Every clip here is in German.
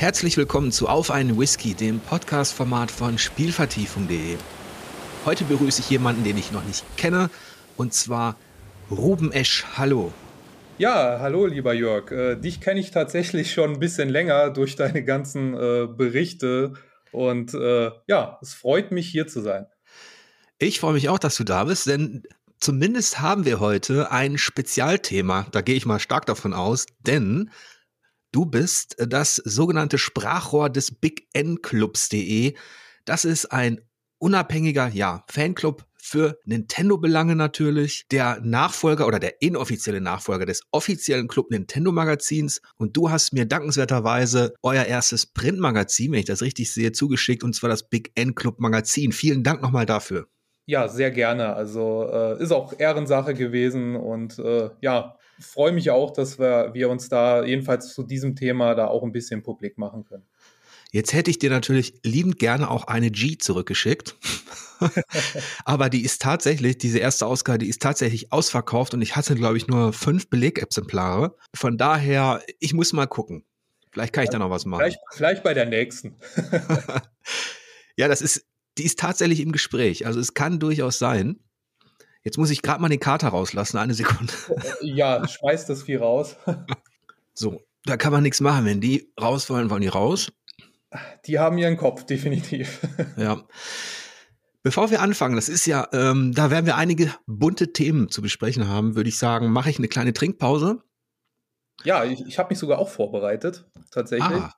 Herzlich willkommen zu Auf einen Whisky, dem Podcast-Format von Spielvertiefung.de. Heute begrüße ich jemanden, den ich noch nicht kenne, und zwar Ruben Esch. Hallo. Ja, hallo lieber Jörg. Äh, dich kenne ich tatsächlich schon ein bisschen länger durch deine ganzen äh, Berichte und äh, ja, es freut mich hier zu sein. Ich freue mich auch, dass du da bist, denn zumindest haben wir heute ein Spezialthema. Da gehe ich mal stark davon aus, denn Du bist das sogenannte Sprachrohr des Big N Clubs.de. Das ist ein unabhängiger, ja, Fanclub für Nintendo-Belange natürlich, der Nachfolger oder der inoffizielle Nachfolger des offiziellen Club Nintendo Magazins. Und du hast mir dankenswerterweise euer erstes Printmagazin, wenn ich das richtig sehe, zugeschickt, und zwar das Big N Club Magazin. Vielen Dank nochmal dafür. Ja, sehr gerne. Also äh, ist auch Ehrensache gewesen und äh, ja, freue mich auch, dass wir, wir uns da jedenfalls zu diesem Thema da auch ein bisschen publik machen können. Jetzt hätte ich dir natürlich liebend gerne auch eine G zurückgeschickt. Aber die ist tatsächlich, diese erste Ausgabe, die ist tatsächlich ausverkauft und ich hatte, glaube ich, nur fünf Belegexemplare. Von daher, ich muss mal gucken. Vielleicht kann ich da noch was machen. Vielleicht, vielleicht bei der nächsten. ja, das ist, die ist tatsächlich im Gespräch. Also es kann durchaus sein. Jetzt muss ich gerade mal den Kater rauslassen, eine Sekunde. Ja, schmeiß das Vieh raus. So, da kann man nichts machen. Wenn die raus wollen, wollen die raus. Die haben ihren Kopf, definitiv. Ja. Bevor wir anfangen, das ist ja, ähm, da werden wir einige bunte Themen zu besprechen haben, würde ich sagen, mache ich eine kleine Trinkpause. Ja, ich, ich habe mich sogar auch vorbereitet, tatsächlich. Ah.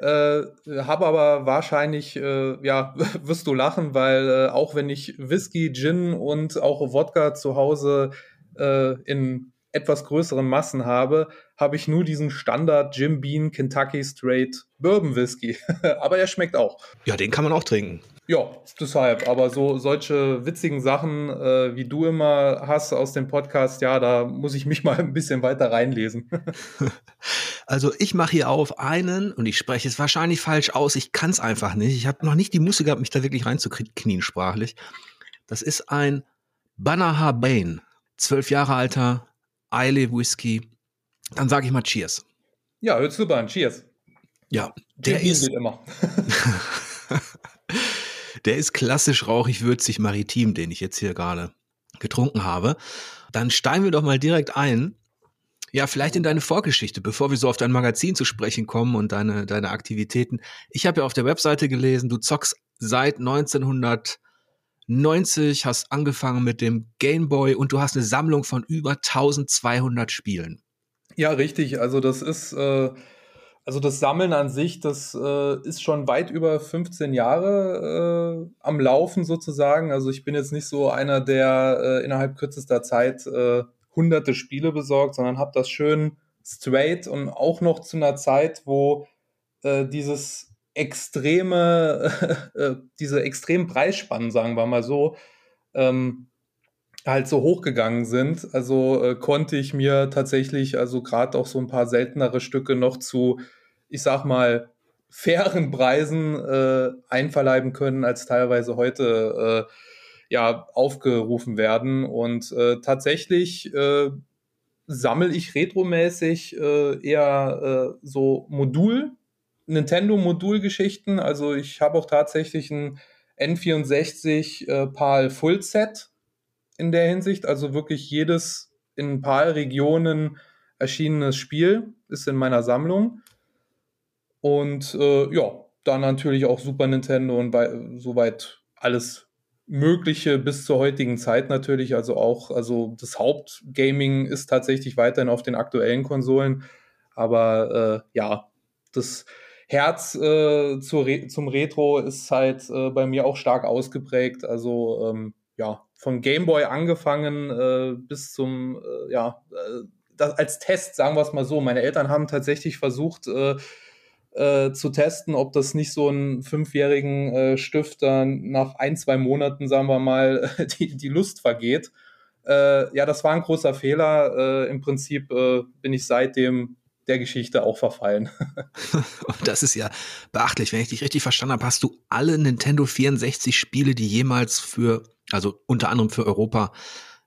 Äh, habe aber wahrscheinlich, äh, ja, wirst du lachen, weil äh, auch wenn ich Whisky, Gin und auch Wodka zu Hause äh, in etwas größeren Massen habe, habe ich nur diesen Standard Jim Bean Kentucky Straight Bourbon Whisky. aber er schmeckt auch. Ja, den kann man auch trinken. Ja, deshalb. Aber so solche witzigen Sachen, äh, wie du immer hast aus dem Podcast, ja, da muss ich mich mal ein bisschen weiter reinlesen. Also ich mache hier auf einen und ich spreche es wahrscheinlich falsch aus. Ich kann es einfach nicht. Ich habe noch nicht die Muße gehabt, mich da wirklich reinzuknien sprachlich. Das ist ein Banaha Bane, zwölf Jahre alter Eile Whisky. Dann sage ich mal Cheers. Ja, hört super an. Cheers. Ja, der ist immer. Der ist klassisch rauchig, würzig, maritim, den ich jetzt hier gerade getrunken habe. Dann steigen wir doch mal direkt ein. Ja, vielleicht in deine Vorgeschichte, bevor wir so auf dein Magazin zu sprechen kommen und deine, deine Aktivitäten. Ich habe ja auf der Webseite gelesen, du zockst seit 1990, hast angefangen mit dem Gameboy und du hast eine Sammlung von über 1200 Spielen. Ja, richtig. Also das ist äh, also das Sammeln an sich, das äh, ist schon weit über 15 Jahre äh, am Laufen sozusagen. Also ich bin jetzt nicht so einer, der äh, innerhalb kürzester Zeit äh, hunderte Spiele besorgt, sondern habe das schön straight und auch noch zu einer Zeit, wo äh, dieses extreme, äh, diese extremen Preisspannen, sagen wir mal so, ähm, halt so hochgegangen sind. Also äh, konnte ich mir tatsächlich, also gerade auch so ein paar seltenere Stücke noch zu ich sag mal, fairen Preisen äh, einverleiben können, als teilweise heute äh, ja aufgerufen werden. Und äh, tatsächlich äh, sammle ich retromäßig äh, eher äh, so Modul, Nintendo-Modulgeschichten. Also ich habe auch tatsächlich ein N64 äh, PAL Full Set in der Hinsicht. Also wirklich jedes in PAL-Regionen erschienenes Spiel ist in meiner Sammlung. Und äh, ja, dann natürlich auch Super Nintendo und bei, soweit alles Mögliche bis zur heutigen Zeit natürlich. Also auch, also das Hauptgaming ist tatsächlich weiterhin auf den aktuellen Konsolen. Aber äh, ja, das Herz äh, zur Re zum Retro ist halt äh, bei mir auch stark ausgeprägt. Also ähm, ja, von Gameboy angefangen äh, bis zum, äh, ja, äh, das, als Test, sagen wir es mal so. Meine Eltern haben tatsächlich versucht, äh, äh, zu testen, ob das nicht so einen fünfjährigen äh, Stifter nach ein, zwei Monaten, sagen wir mal, die, die Lust vergeht. Äh, ja, das war ein großer Fehler. Äh, Im Prinzip äh, bin ich seitdem der Geschichte auch verfallen. das ist ja beachtlich. Wenn ich dich richtig verstanden habe, hast du alle Nintendo 64 Spiele, die jemals für, also unter anderem für Europa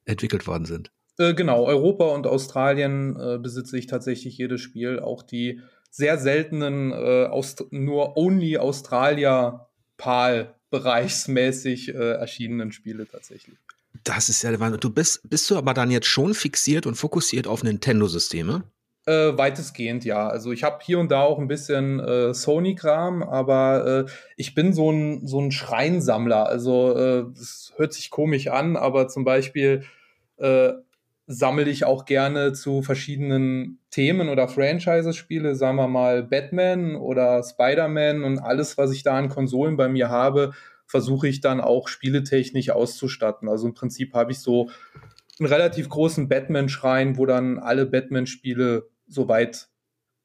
entwickelt worden sind. Äh, genau, Europa und Australien besitze ich tatsächlich jedes Spiel, auch die sehr seltenen äh, Aust nur Only Australia PAL bereichsmäßig äh, erschienenen Spiele tatsächlich. Das ist ja der Wahnsinn. Du bist, bist du aber dann jetzt schon fixiert und fokussiert auf Nintendo-Systeme? Äh, weitestgehend, ja. Also ich habe hier und da auch ein bisschen äh, Sony-Kram, aber äh, ich bin so ein, so ein Schreinsammler. Also äh, das hört sich komisch an, aber zum Beispiel äh, sammle ich auch gerne zu verschiedenen Themen oder Franchises spiele, sagen wir mal Batman oder Spider-Man und alles, was ich da an Konsolen bei mir habe, versuche ich dann auch spieletechnisch auszustatten. Also im Prinzip habe ich so einen relativ großen Batman-Schrein, wo dann alle Batman-Spiele soweit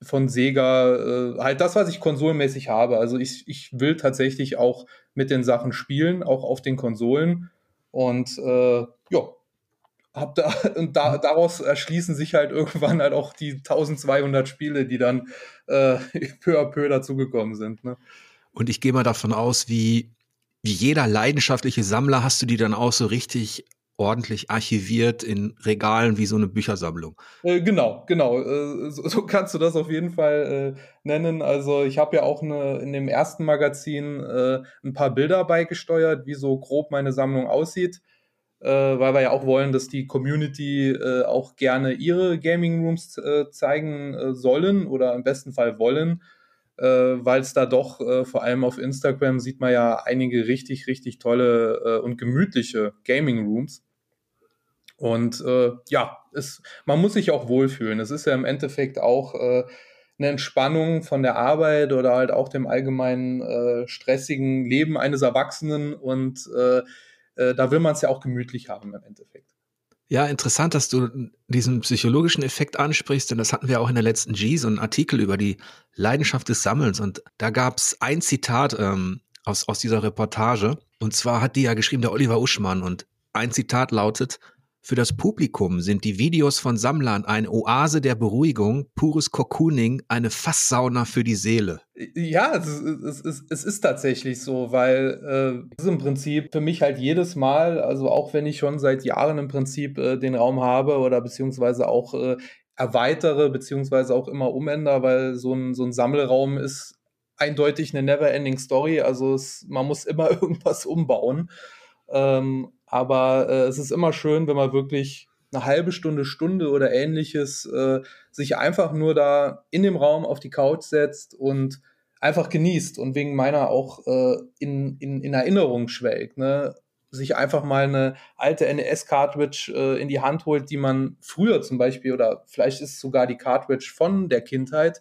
von Sega, äh, halt das, was ich konsolenmäßig habe. Also ich, ich will tatsächlich auch mit den Sachen spielen, auch auf den Konsolen. Und äh, hab da, und da, daraus erschließen sich halt irgendwann halt auch die 1200 Spiele, die dann äh, peu à peu dazugekommen sind. Ne? Und ich gehe mal davon aus, wie, wie jeder leidenschaftliche Sammler hast du die dann auch so richtig ordentlich archiviert in Regalen wie so eine Büchersammlung. Äh, genau, genau. Äh, so, so, kannst du das auf jeden Fall äh, nennen. Also ich habe ja auch eine, in dem ersten Magazin äh, ein paar Bilder beigesteuert, wie so grob meine Sammlung aussieht. Äh, weil wir ja auch wollen, dass die Community äh, auch gerne ihre Gaming Rooms zeigen sollen oder im besten Fall wollen. weil es da doch, vor allem auf Instagram, sieht man ja einige richtig, richtig tolle und gemütliche Gaming Rooms. Und äh, ja, es, man muss sich auch wohlfühlen. Es ist ja im Endeffekt auch äh, eine Entspannung von der Arbeit oder halt auch dem allgemeinen äh, stressigen Leben eines Erwachsenen. Und äh, da will man es ja auch gemütlich haben im Endeffekt. Ja, interessant, dass du diesen psychologischen Effekt ansprichst, denn das hatten wir auch in der letzten G, so einen Artikel über die Leidenschaft des Sammelns. Und da gab es ein Zitat ähm, aus, aus dieser Reportage. Und zwar hat die ja geschrieben, der Oliver Uschmann. Und ein Zitat lautet, für das Publikum sind die Videos von Sammlern eine Oase der Beruhigung, pures Cocooning, eine Fasssauna für die Seele. Ja, es, es, es, es ist tatsächlich so, weil äh, es ist im Prinzip für mich halt jedes Mal, also auch wenn ich schon seit Jahren im Prinzip äh, den Raum habe oder beziehungsweise auch äh, erweitere, beziehungsweise auch immer umändere, weil so ein, so ein Sammelraum ist eindeutig eine never-ending Story. Also es, man muss immer irgendwas umbauen. Ähm, aber äh, es ist immer schön, wenn man wirklich eine halbe Stunde, Stunde oder ähnliches äh, sich einfach nur da in dem Raum auf die Couch setzt und einfach genießt und wegen meiner auch äh, in, in, in Erinnerung schwelgt. Ne? Sich einfach mal eine alte NES-Cartridge äh, in die Hand holt, die man früher zum Beispiel oder vielleicht ist es sogar die Cartridge von der Kindheit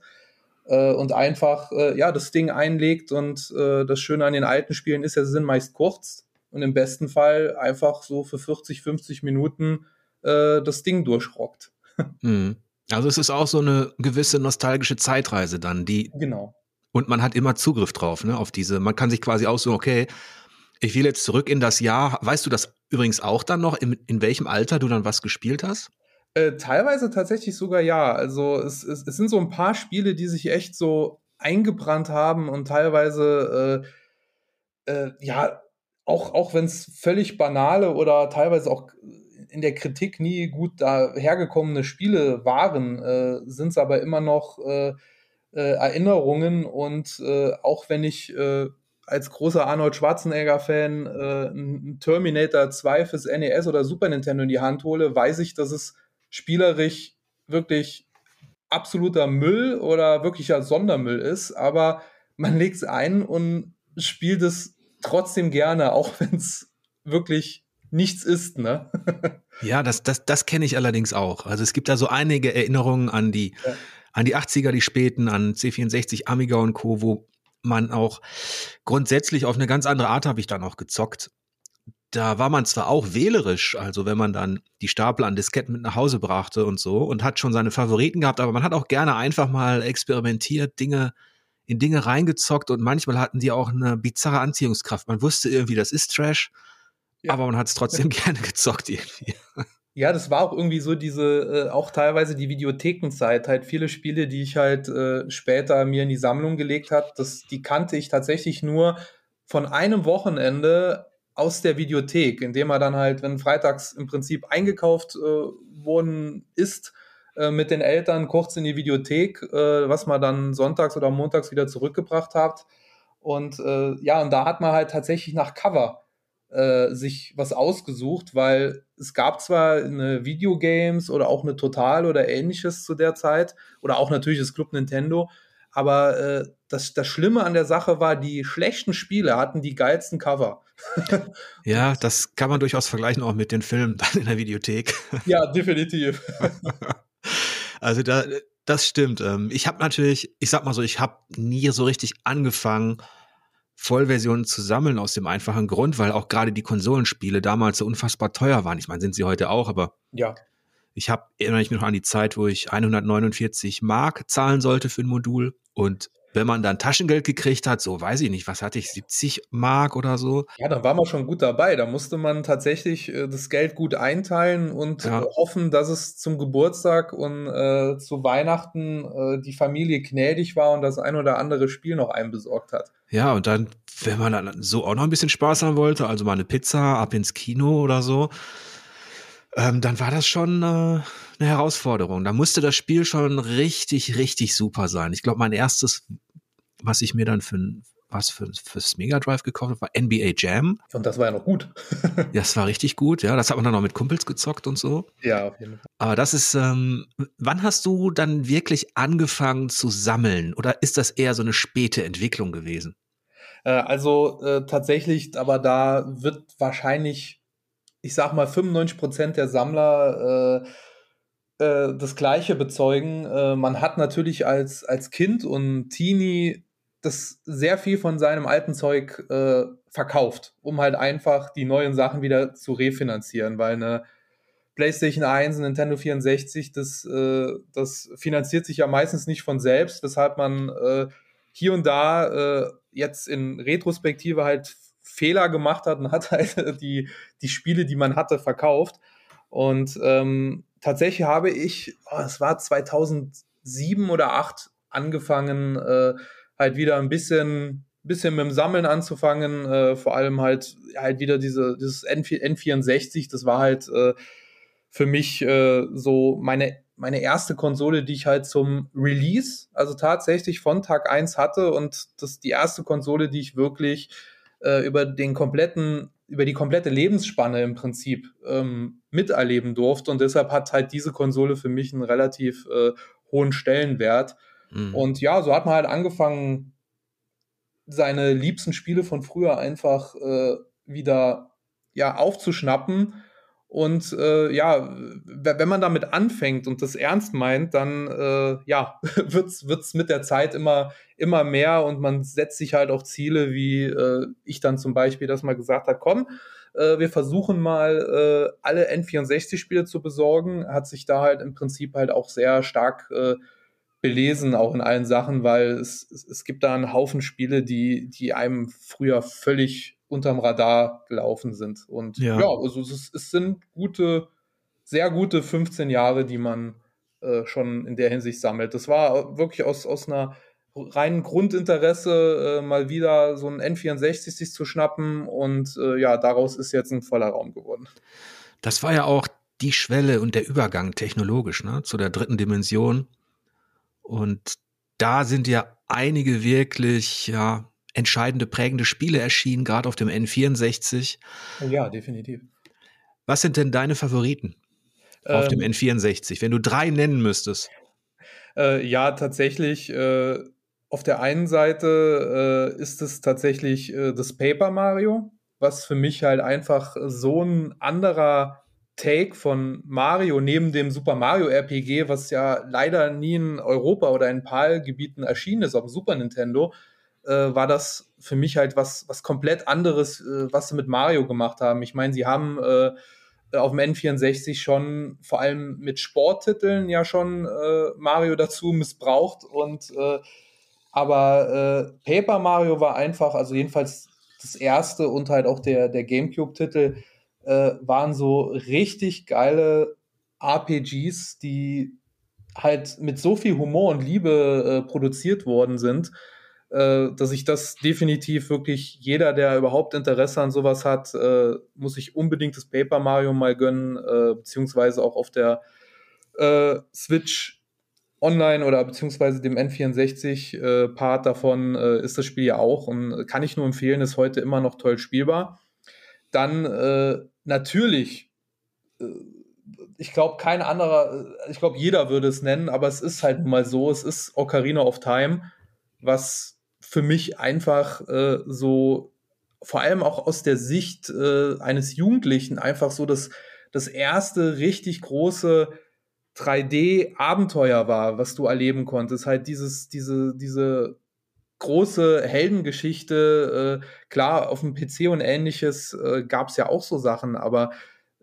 äh, und einfach äh, ja das Ding einlegt und äh, das Schöne an den alten Spielen ist ja, sie sind meist kurz und im besten Fall einfach so für 40, 50 Minuten äh, das Ding durchrockt. Mhm. Also es ist auch so eine gewisse nostalgische Zeitreise dann, die. Genau. Und man hat immer Zugriff drauf, ne, auf diese. Man kann sich quasi auch so, okay, ich will jetzt zurück in das Jahr. Weißt du das übrigens auch dann noch, in, in welchem Alter du dann was gespielt hast? Äh, teilweise tatsächlich sogar ja. Also es, es, es, sind so ein paar Spiele, die sich echt so eingebrannt haben und teilweise äh, äh, ja auch, auch wenn es völlig banale oder teilweise auch in der Kritik nie gut dahergekommene Spiele waren, äh, sind es aber immer noch äh, äh, Erinnerungen und äh, auch wenn ich äh, als großer Arnold Schwarzenegger-Fan äh, einen Terminator 2 fürs NES oder Super Nintendo in die Hand hole, weiß ich, dass es spielerisch wirklich absoluter Müll oder wirklicher Sondermüll ist, aber man legt es ein und spielt es trotzdem gerne, auch wenn es wirklich nichts ist, ne? ja, das, das, das kenne ich allerdings auch. Also es gibt da so einige Erinnerungen an die, ja. an die 80er, die späten, an C64, Amiga und Co., wo man auch grundsätzlich auf eine ganz andere Art habe ich dann auch gezockt. Da war man zwar auch wählerisch, also wenn man dann die Stapel an Disketten mit nach Hause brachte und so und hat schon seine Favoriten gehabt, aber man hat auch gerne einfach mal experimentiert, Dinge in Dinge reingezockt und manchmal hatten die auch eine bizarre Anziehungskraft. Man wusste irgendwie, das ist Trash, ja. aber man hat es trotzdem gerne gezockt irgendwie. Ja, das war auch irgendwie so diese, äh, auch teilweise die Videothekenzeit, halt viele Spiele, die ich halt äh, später mir in die Sammlung gelegt habe, das, die kannte ich tatsächlich nur von einem Wochenende aus der Videothek, indem er dann halt, wenn freitags im Prinzip eingekauft äh, worden ist, äh, mit den Eltern kurz in die Videothek, äh, was man dann sonntags oder montags wieder zurückgebracht hat. Und äh, ja, und da hat man halt tatsächlich nach Cover äh, sich was ausgesucht, weil es gab zwar eine Videogames oder auch eine Total oder ähnliches zu der Zeit oder auch natürlich das Club Nintendo, aber äh, das, das Schlimme an der Sache war, die schlechten Spiele hatten die geilsten Cover. ja, das kann man durchaus vergleichen auch mit den Filmen dann in der Videothek. ja, definitiv. also da, das stimmt. Ähm, ich habe natürlich, ich sag mal so, ich habe nie so richtig angefangen, Vollversionen zu sammeln aus dem einfachen Grund, weil auch gerade die Konsolenspiele damals so unfassbar teuer waren. Ich meine, sind sie heute auch, aber ja. ich habe erinnere ich mich noch an die Zeit, wo ich 149 Mark zahlen sollte für ein Modul und wenn man dann Taschengeld gekriegt hat, so weiß ich nicht, was hatte ich, 70 Mark oder so. Ja, dann war man schon gut dabei. Da musste man tatsächlich äh, das Geld gut einteilen und ja. äh, hoffen, dass es zum Geburtstag und äh, zu Weihnachten äh, die Familie gnädig war und das ein oder andere Spiel noch einbesorgt hat. Ja, und dann, wenn man dann so auch noch ein bisschen Spaß haben wollte, also mal eine Pizza ab ins Kino oder so, ähm, dann war das schon äh, eine Herausforderung. Da musste das Spiel schon richtig, richtig super sein. Ich glaube, mein erstes was ich mir dann für was für, fürs Mega Drive gekauft habe, war NBA Jam. Und das war ja noch gut. ja, das war richtig gut, ja. Das hat man dann noch mit Kumpels gezockt und so. Ja, auf jeden Fall. Aber das ist, ähm, wann hast du dann wirklich angefangen zu sammeln? Oder ist das eher so eine späte Entwicklung gewesen? Äh, also äh, tatsächlich, aber da wird wahrscheinlich, ich sag mal, 95 Prozent der Sammler äh, äh, das Gleiche bezeugen. Äh, man hat natürlich als, als Kind und Teenie das sehr viel von seinem alten Zeug äh, verkauft, um halt einfach die neuen Sachen wieder zu refinanzieren, weil eine PlayStation 1, Nintendo 64, das, äh, das finanziert sich ja meistens nicht von selbst, weshalb man äh, hier und da äh, jetzt in Retrospektive halt Fehler gemacht hat und hat halt die, die Spiele, die man hatte, verkauft. Und ähm, tatsächlich habe ich, oh, es war 2007 oder 2008 angefangen, äh, halt wieder ein bisschen, bisschen mit dem Sammeln anzufangen, äh, vor allem halt, halt wieder diese, dieses N64, das war halt äh, für mich äh, so meine, meine erste Konsole, die ich halt zum Release, also tatsächlich von Tag 1 hatte und das ist die erste Konsole, die ich wirklich äh, über den kompletten über die komplette Lebensspanne im Prinzip ähm, miterleben durfte und deshalb hat halt diese Konsole für mich einen relativ äh, hohen Stellenwert. Mhm. Und ja, so hat man halt angefangen, seine liebsten Spiele von früher einfach äh, wieder ja, aufzuschnappen. Und äh, ja, wenn man damit anfängt und das ernst meint, dann äh, ja, wird es mit der Zeit immer, immer mehr und man setzt sich halt auch Ziele, wie äh, ich dann zum Beispiel das mal gesagt habe, komm, äh, wir versuchen mal äh, alle N64-Spiele zu besorgen, hat sich da halt im Prinzip halt auch sehr stark äh, belesen, auch in allen Sachen, weil es, es, es gibt da einen Haufen Spiele, die, die einem früher völlig unterm Radar gelaufen sind. Und ja, ja also es, es, sind gute, sehr gute 15 Jahre, die man äh, schon in der Hinsicht sammelt. Das war wirklich aus, aus einer reinen Grundinteresse, äh, mal wieder so ein N64 sich zu schnappen und äh, ja, daraus ist jetzt ein voller Raum geworden. Das war ja auch die Schwelle und der Übergang technologisch, ne, zu der dritten Dimension und da sind ja einige wirklich, ja, entscheidende, prägende Spiele erschienen, gerade auf dem N64. Ja, definitiv. Was sind denn deine Favoriten ähm, auf dem ähm. N64, wenn du drei nennen müsstest? Äh, ja, tatsächlich. Äh, auf der einen Seite äh, ist es tatsächlich äh, das Paper Mario, was für mich halt einfach so ein anderer Take von Mario neben dem Super Mario RPG, was ja leider nie in Europa oder in PAL-Gebieten erschienen ist, auf dem Super Nintendo, äh, war das für mich halt was, was komplett anderes, äh, was sie mit Mario gemacht haben. Ich meine, sie haben äh, auf dem N64 schon vor allem mit Sporttiteln ja schon äh, Mario dazu missbraucht und äh, aber äh, Paper Mario war einfach, also jedenfalls das erste und halt auch der, der GameCube-Titel, äh, waren so richtig geile RPGs, die halt mit so viel Humor und Liebe äh, produziert worden sind, äh, dass ich das definitiv wirklich jeder, der überhaupt Interesse an sowas hat, äh, muss sich unbedingt das Paper Mario mal gönnen, äh, beziehungsweise auch auf der äh, Switch Online oder beziehungsweise dem N64-Part äh, davon ist das Spiel ja auch und kann ich nur empfehlen, ist heute immer noch toll spielbar. Dann natürlich, ich glaube, kein anderer, ich glaube, jeder würde es nennen, aber es ist halt mal so, es ist Ocarina of Time, was für mich einfach äh, so, vor allem auch aus der Sicht eines Jugendlichen, einfach so das, das erste richtig große 3D-Abenteuer war, was du erleben konntest. Halt dieses, diese, diese große Heldengeschichte. Äh, klar, auf dem PC und ähnliches äh, gab es ja auch so Sachen, aber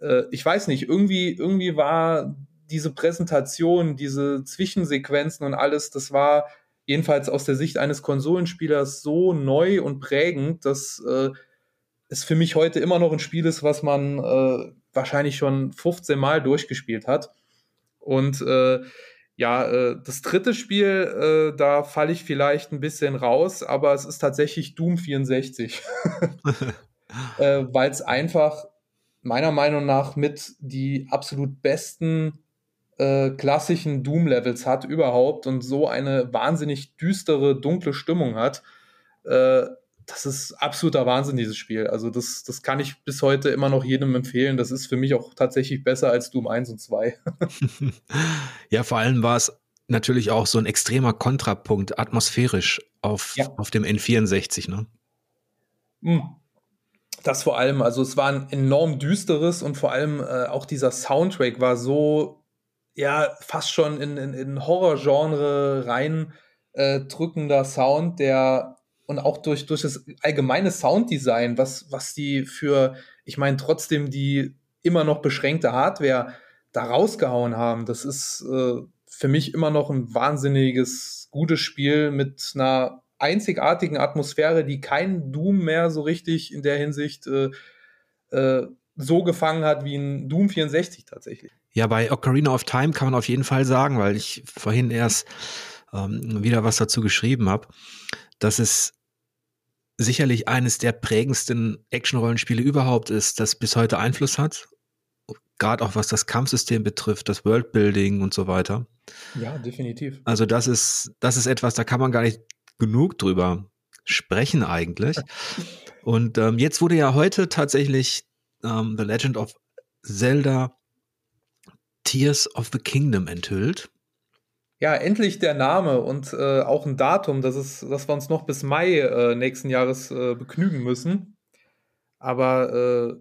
äh, ich weiß nicht, irgendwie, irgendwie war diese Präsentation, diese Zwischensequenzen und alles, das war jedenfalls aus der Sicht eines Konsolenspielers so neu und prägend, dass äh, es für mich heute immer noch ein Spiel ist, was man äh, wahrscheinlich schon 15 Mal durchgespielt hat. Und äh, ja, äh, das dritte Spiel, äh, da falle ich vielleicht ein bisschen raus, aber es ist tatsächlich Doom 64. äh, Weil es einfach meiner Meinung nach mit die absolut besten äh, klassischen Doom-Levels hat überhaupt und so eine wahnsinnig düstere, dunkle Stimmung hat. Äh, das ist absoluter Wahnsinn, dieses Spiel. Also das, das kann ich bis heute immer noch jedem empfehlen. Das ist für mich auch tatsächlich besser als Doom 1 und 2. ja, vor allem war es natürlich auch so ein extremer Kontrapunkt atmosphärisch auf, ja. auf dem N64, ne? Hm. Das vor allem, also es war ein enorm düsteres und vor allem äh, auch dieser Soundtrack war so, ja, fast schon in, in, in Horrorgenre rein äh, drückender Sound, der und auch durch, durch das allgemeine Sounddesign, was, was die für, ich meine, trotzdem die immer noch beschränkte Hardware da rausgehauen haben, das ist äh, für mich immer noch ein wahnsinniges, gutes Spiel mit einer einzigartigen Atmosphäre, die kein Doom mehr so richtig in der Hinsicht äh, äh, so gefangen hat wie ein Doom 64 tatsächlich. Ja, bei Ocarina of Time kann man auf jeden Fall sagen, weil ich vorhin erst ähm, wieder was dazu geschrieben habe dass es sicherlich eines der prägendsten Action-Rollenspiele überhaupt ist, das bis heute Einfluss hat. Gerade auch was das Kampfsystem betrifft, das Worldbuilding und so weiter. Ja, definitiv. Also das ist, das ist etwas, da kann man gar nicht genug drüber sprechen eigentlich. Und ähm, jetzt wurde ja heute tatsächlich ähm, The Legend of Zelda Tears of the Kingdom enthüllt ja, endlich der Name und äh, auch ein Datum, dass, es, dass wir uns noch bis Mai äh, nächsten Jahres äh, begnügen müssen. Aber äh,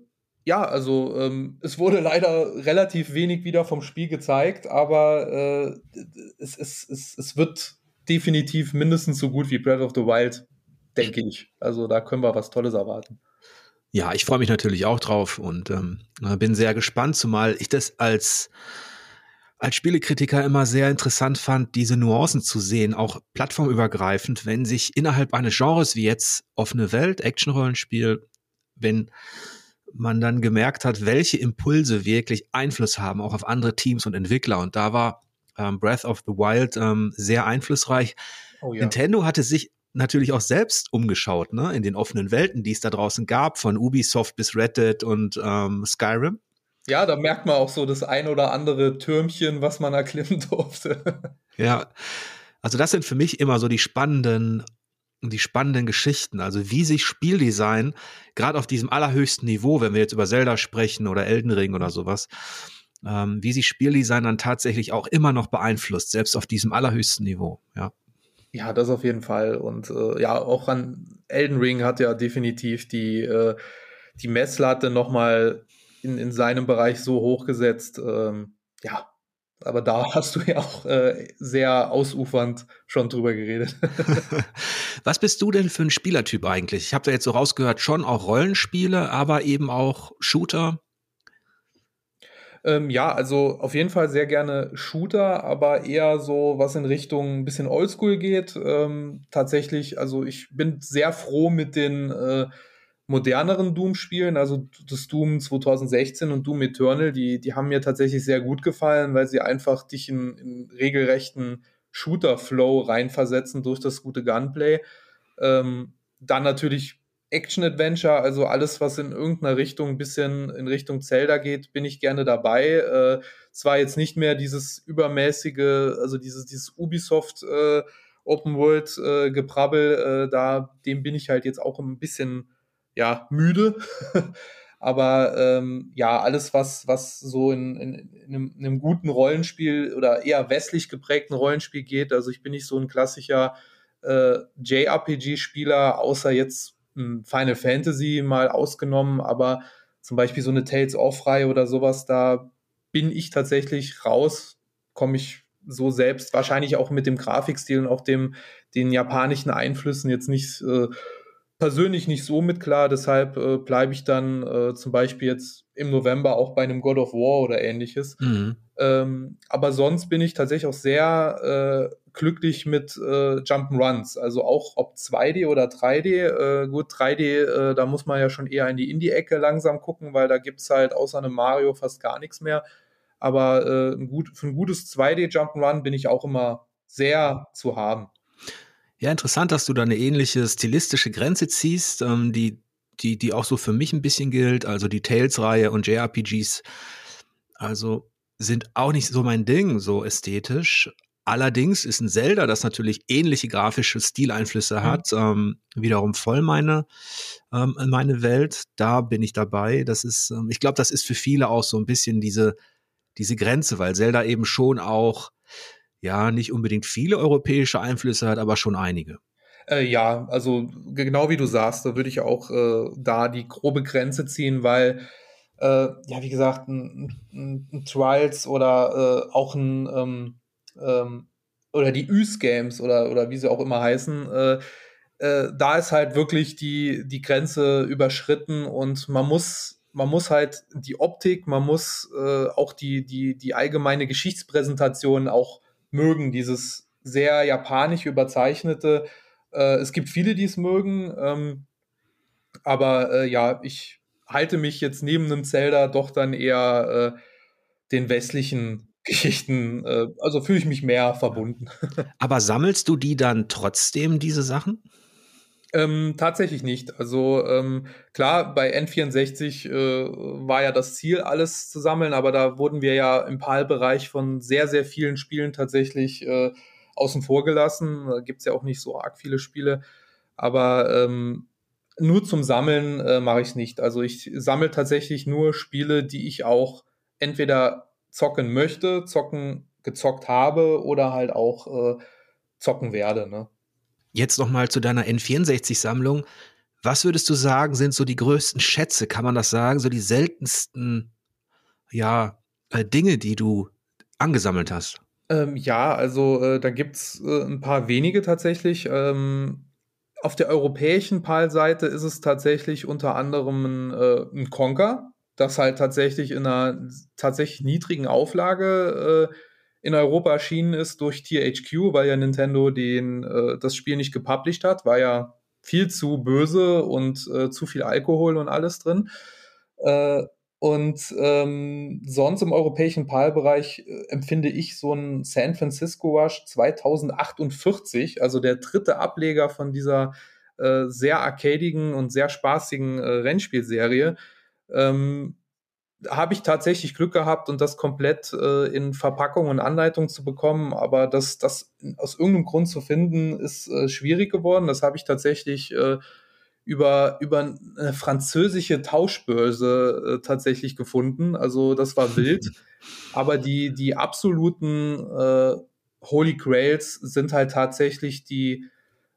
ja, also ähm, es wurde leider relativ wenig wieder vom Spiel gezeigt, aber äh, es, es, es, es wird definitiv mindestens so gut wie Breath of the Wild, denke ich. Also da können wir was Tolles erwarten. Ja, ich freue mich natürlich auch drauf und ähm, bin sehr gespannt, zumal ich das als als Spielekritiker immer sehr interessant fand, diese Nuancen zu sehen, auch plattformübergreifend, wenn sich innerhalb eines Genres wie jetzt offene Welt, Action-Rollenspiel, wenn man dann gemerkt hat, welche Impulse wirklich Einfluss haben, auch auf andere Teams und Entwickler. Und da war ähm, Breath of the Wild ähm, sehr einflussreich. Oh, ja. Nintendo hatte sich natürlich auch selbst umgeschaut, ne, in den offenen Welten, die es da draußen gab, von Ubisoft bis Reddit und ähm, Skyrim. Ja, da merkt man auch so das ein oder andere Türmchen, was man erklimmen durfte. Ja, also das sind für mich immer so die spannenden, die spannenden Geschichten. Also wie sich Spieldesign gerade auf diesem allerhöchsten Niveau, wenn wir jetzt über Zelda sprechen oder Elden Ring oder sowas, ähm, wie sich Spieldesign dann tatsächlich auch immer noch beeinflusst, selbst auf diesem allerhöchsten Niveau. Ja. Ja, das auf jeden Fall. Und äh, ja, auch an Elden Ring hat ja definitiv die, äh, die Messlatte nochmal in, in seinem Bereich so hochgesetzt. Ähm, ja, aber da hast du ja auch äh, sehr ausufernd schon drüber geredet. Was bist du denn für ein Spielertyp eigentlich? Ich habe da jetzt so rausgehört, schon auch Rollenspiele, aber eben auch Shooter. Ähm, ja, also auf jeden Fall sehr gerne Shooter, aber eher so, was in Richtung ein bisschen Oldschool geht. Ähm, tatsächlich, also ich bin sehr froh mit den äh, moderneren Doom-Spielen, also das Doom 2016 und Doom Eternal, die, die haben mir tatsächlich sehr gut gefallen, weil sie einfach dich in, in regelrechten Shooter-Flow reinversetzen durch das gute Gunplay. Ähm, dann natürlich Action-Adventure, also alles, was in irgendeiner Richtung ein bisschen in Richtung Zelda geht, bin ich gerne dabei. Äh, es war jetzt nicht mehr dieses übermäßige, also dieses, dieses Ubisoft äh, Open World äh, Geprabbel, äh, da, dem bin ich halt jetzt auch ein bisschen ja, müde. Aber ähm, ja, alles, was, was so in, in, in, einem, in, einem, guten Rollenspiel oder eher westlich geprägten Rollenspiel geht, also ich bin nicht so ein klassischer äh, JRPG-Spieler, außer jetzt Final Fantasy mal ausgenommen, aber zum Beispiel so eine Tales of-Reihe oder sowas, da bin ich tatsächlich raus, komme ich so selbst, wahrscheinlich auch mit dem Grafikstil und auch dem, den japanischen Einflüssen jetzt nicht äh, persönlich nicht so mit klar, deshalb äh, bleibe ich dann äh, zum Beispiel jetzt im November auch bei einem God of War oder ähnliches. Mhm. Ähm, aber sonst bin ich tatsächlich auch sehr äh, glücklich mit äh, Jump'n'Runs. Also auch ob 2D oder 3D. Äh, gut, 3D, äh, da muss man ja schon eher in die Indie-Ecke langsam gucken, weil da gibt es halt außer einem Mario fast gar nichts mehr. Aber äh, ein gut, für ein gutes 2D Jump'n'Run bin ich auch immer sehr zu haben. Ja, interessant, dass du da eine ähnliche stilistische Grenze ziehst, ähm, die, die, die auch so für mich ein bisschen gilt. Also die Tales-Reihe und JRPGs. Also sind auch nicht so mein Ding, so ästhetisch. Allerdings ist ein Zelda, das natürlich ähnliche grafische Stileinflüsse mhm. hat, ähm, wiederum voll meine, ähm, meine Welt. Da bin ich dabei. Das ist, ähm, ich glaube, das ist für viele auch so ein bisschen diese, diese Grenze, weil Zelda eben schon auch, ja, nicht unbedingt viele europäische Einflüsse hat, aber schon einige. Äh, ja, also genau wie du sagst, da würde ich auch äh, da die grobe Grenze ziehen, weil äh, ja, wie gesagt, ein, ein, ein Trials oder äh, auch ein ähm, ähm, oder die Üs-Games oder, oder wie sie auch immer heißen, äh, äh, da ist halt wirklich die, die Grenze überschritten und man muss, man muss halt die Optik, man muss äh, auch die, die, die allgemeine Geschichtspräsentation auch mögen, dieses sehr japanisch überzeichnete. Äh, es gibt viele, die es mögen, ähm, aber äh, ja, ich halte mich jetzt neben einem Zelda doch dann eher äh, den westlichen Geschichten, äh, also fühle ich mich mehr verbunden. Aber sammelst du die dann trotzdem, diese Sachen? Ähm, tatsächlich nicht. Also ähm, klar, bei N64 äh, war ja das Ziel, alles zu sammeln, aber da wurden wir ja im PAL-Bereich von sehr, sehr vielen Spielen tatsächlich äh, außen vor gelassen. Da gibt es ja auch nicht so arg viele Spiele. Aber ähm, nur zum Sammeln äh, mache ich es nicht. Also ich sammle tatsächlich nur Spiele, die ich auch entweder zocken möchte, zocken, gezockt habe oder halt auch äh, zocken werde. Ne? Jetzt noch mal zu deiner N64-Sammlung. Was würdest du sagen, sind so die größten Schätze, kann man das sagen, so die seltensten, ja, äh, Dinge, die du angesammelt hast? Ähm, ja, also äh, da gibt es äh, ein paar wenige tatsächlich. Ähm, auf der europäischen PAL-Seite ist es tatsächlich unter anderem ein, äh, ein Conker, das halt tatsächlich in einer tatsächlich niedrigen Auflage äh, in Europa erschienen ist durch THQ, weil ja Nintendo den, äh, das Spiel nicht gepublished hat, war ja viel zu böse und äh, zu viel Alkohol und alles drin. Äh, und ähm, sonst im europäischen PAL-Bereich äh, empfinde ich so ein San Francisco Rush 2048, also der dritte Ableger von dieser äh, sehr arcadigen und sehr spaßigen äh, Rennspielserie, ähm, habe ich tatsächlich Glück gehabt und das komplett äh, in Verpackung und Anleitung zu bekommen, aber das, das aus irgendeinem Grund zu finden, ist äh, schwierig geworden. Das habe ich tatsächlich äh, über, über eine französische Tauschbörse äh, tatsächlich gefunden. Also das war wild. aber die, die absoluten äh, Holy Grails sind halt tatsächlich die,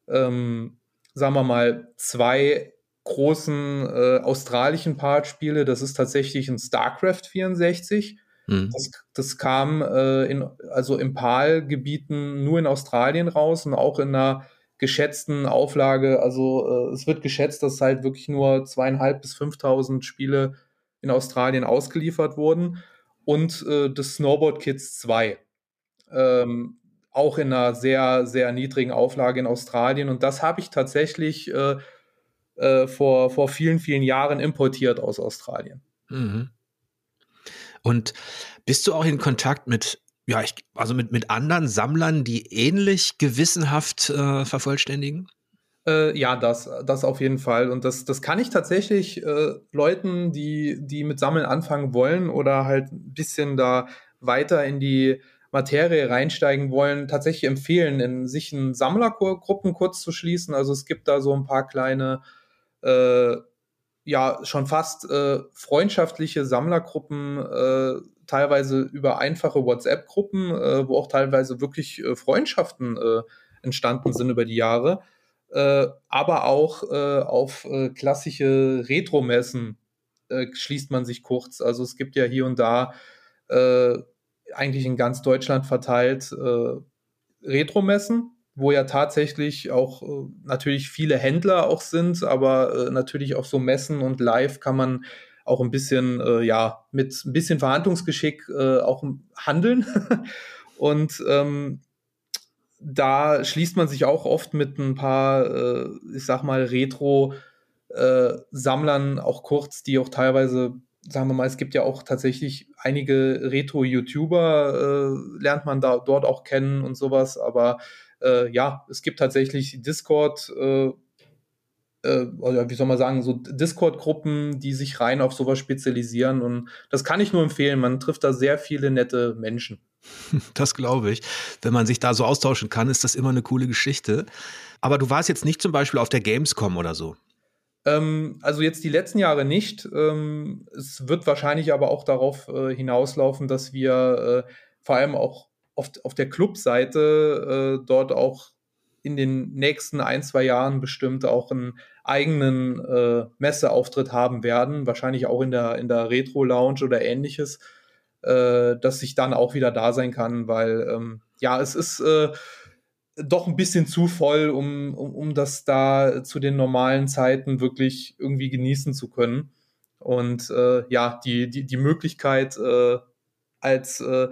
ähm, sagen wir mal, zwei großen äh, australischen Partspiele. Das ist tatsächlich ein StarCraft 64. Mhm. Das, das, kam äh, in, also im PAL-Gebieten nur in Australien raus und auch in einer geschätzten Auflage. Also äh, es wird geschätzt, dass halt wirklich nur zweieinhalb bis 5.000 Spiele in Australien ausgeliefert wurden. Und äh, das Snowboard Kids 2. Ähm, auch in einer sehr, sehr niedrigen Auflage in Australien. Und das habe ich tatsächlich äh, äh, vor, vor vielen, vielen Jahren importiert aus Australien. Mhm. Und bist du auch in Kontakt mit, ja, ich, also mit, mit anderen Sammlern, die ähnlich gewissenhaft äh, vervollständigen? Äh, ja, das, das auf jeden Fall. Und das, das kann ich tatsächlich äh, Leuten, die, die mit Sammeln anfangen wollen oder halt ein bisschen da weiter in die Materie reinsteigen wollen, tatsächlich empfehlen, in sich in Sammlergruppen kurz zu schließen. Also es gibt da so ein paar kleine, äh, ja, schon fast äh, freundschaftliche Sammlergruppen, äh, teilweise über einfache WhatsApp-Gruppen, äh, wo auch teilweise wirklich äh, Freundschaften äh, entstanden sind über die Jahre. Äh, aber auch auf klassische Retro-Messen schließt man sich kurz. Also es gibt ja hier und da eigentlich in ganz Deutschland verteilt Retro-Messen, wo ja tatsächlich auch natürlich viele Händler auch sind, aber natürlich auch so Messen und Live kann man auch ein bisschen, ja, mit ein bisschen Verhandlungsgeschick auch handeln. und ähm, da schließt man sich auch oft mit ein paar, äh, ich sag mal, Retro-Sammlern äh, auch kurz, die auch teilweise, sagen wir mal, es gibt ja auch tatsächlich einige Retro-YouTuber, äh, lernt man da dort auch kennen und sowas, aber äh, ja, es gibt tatsächlich Discord, äh, äh, oder wie soll man sagen, so Discord-Gruppen, die sich rein auf sowas spezialisieren und das kann ich nur empfehlen, man trifft da sehr viele nette Menschen. Das glaube ich. Wenn man sich da so austauschen kann, ist das immer eine coole Geschichte. Aber du warst jetzt nicht zum Beispiel auf der Gamescom oder so. Ähm, also jetzt die letzten Jahre nicht. Ähm, es wird wahrscheinlich aber auch darauf äh, hinauslaufen, dass wir äh, vor allem auch auf, auf der Clubseite äh, dort auch in den nächsten ein, zwei Jahren bestimmt auch einen eigenen äh, Messeauftritt haben werden. Wahrscheinlich auch in der, in der Retro-Lounge oder ähnliches äh, dass ich dann auch wieder da sein kann, weil ähm, ja, es ist äh, doch ein bisschen zu voll, um, um, um das da zu den normalen Zeiten wirklich irgendwie genießen zu können. Und äh, ja, die, die, die Möglichkeit äh, als äh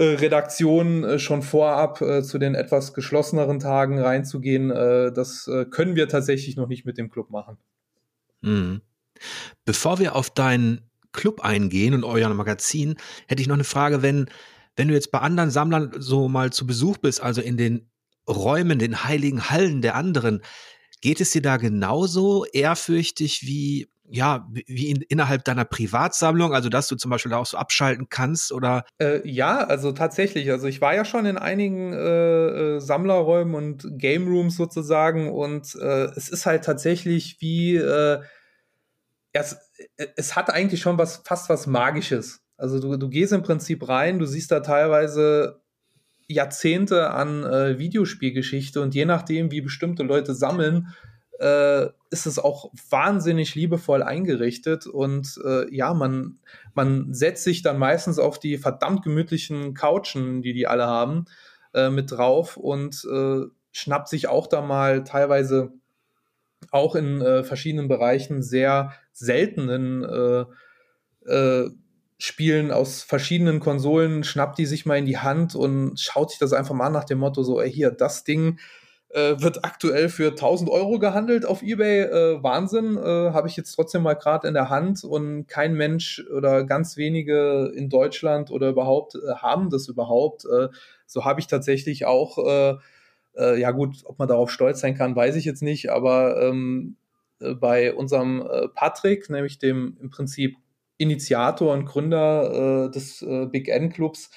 Redaktion äh, schon vorab äh, zu den etwas geschlosseneren Tagen reinzugehen, äh, das äh, können wir tatsächlich noch nicht mit dem Club machen. Mhm. Bevor wir auf dein Club eingehen und euer Magazin, hätte ich noch eine Frage, wenn, wenn du jetzt bei anderen Sammlern so mal zu Besuch bist, also in den Räumen, den heiligen Hallen der anderen, geht es dir da genauso ehrfürchtig wie ja, wie in, innerhalb deiner Privatsammlung, also dass du zum Beispiel da auch so abschalten kannst oder? Äh, ja, also tatsächlich. Also ich war ja schon in einigen äh, äh Sammlerräumen und Game Rooms sozusagen und äh, es ist halt tatsächlich wie äh, es, es hat eigentlich schon was, fast was Magisches. Also du, du gehst im Prinzip rein, du siehst da teilweise Jahrzehnte an äh, Videospielgeschichte und je nachdem, wie bestimmte Leute sammeln, äh, ist es auch wahnsinnig liebevoll eingerichtet und äh, ja, man, man setzt sich dann meistens auf die verdammt gemütlichen Couchen, die die alle haben, äh, mit drauf und äh, schnappt sich auch da mal teilweise auch in äh, verschiedenen Bereichen sehr seltenen äh, Spielen aus verschiedenen Konsolen, schnappt die sich mal in die Hand und schaut sich das einfach mal nach dem Motto so, ey, hier, das Ding äh, wird aktuell für 1000 Euro gehandelt auf Ebay. Äh, Wahnsinn, äh, habe ich jetzt trotzdem mal gerade in der Hand und kein Mensch oder ganz wenige in Deutschland oder überhaupt äh, haben das überhaupt. Äh, so habe ich tatsächlich auch äh, ja gut, ob man darauf stolz sein kann, weiß ich jetzt nicht, aber ähm, äh, bei unserem Patrick, nämlich dem im Prinzip Initiator und Gründer des Big N Clubs,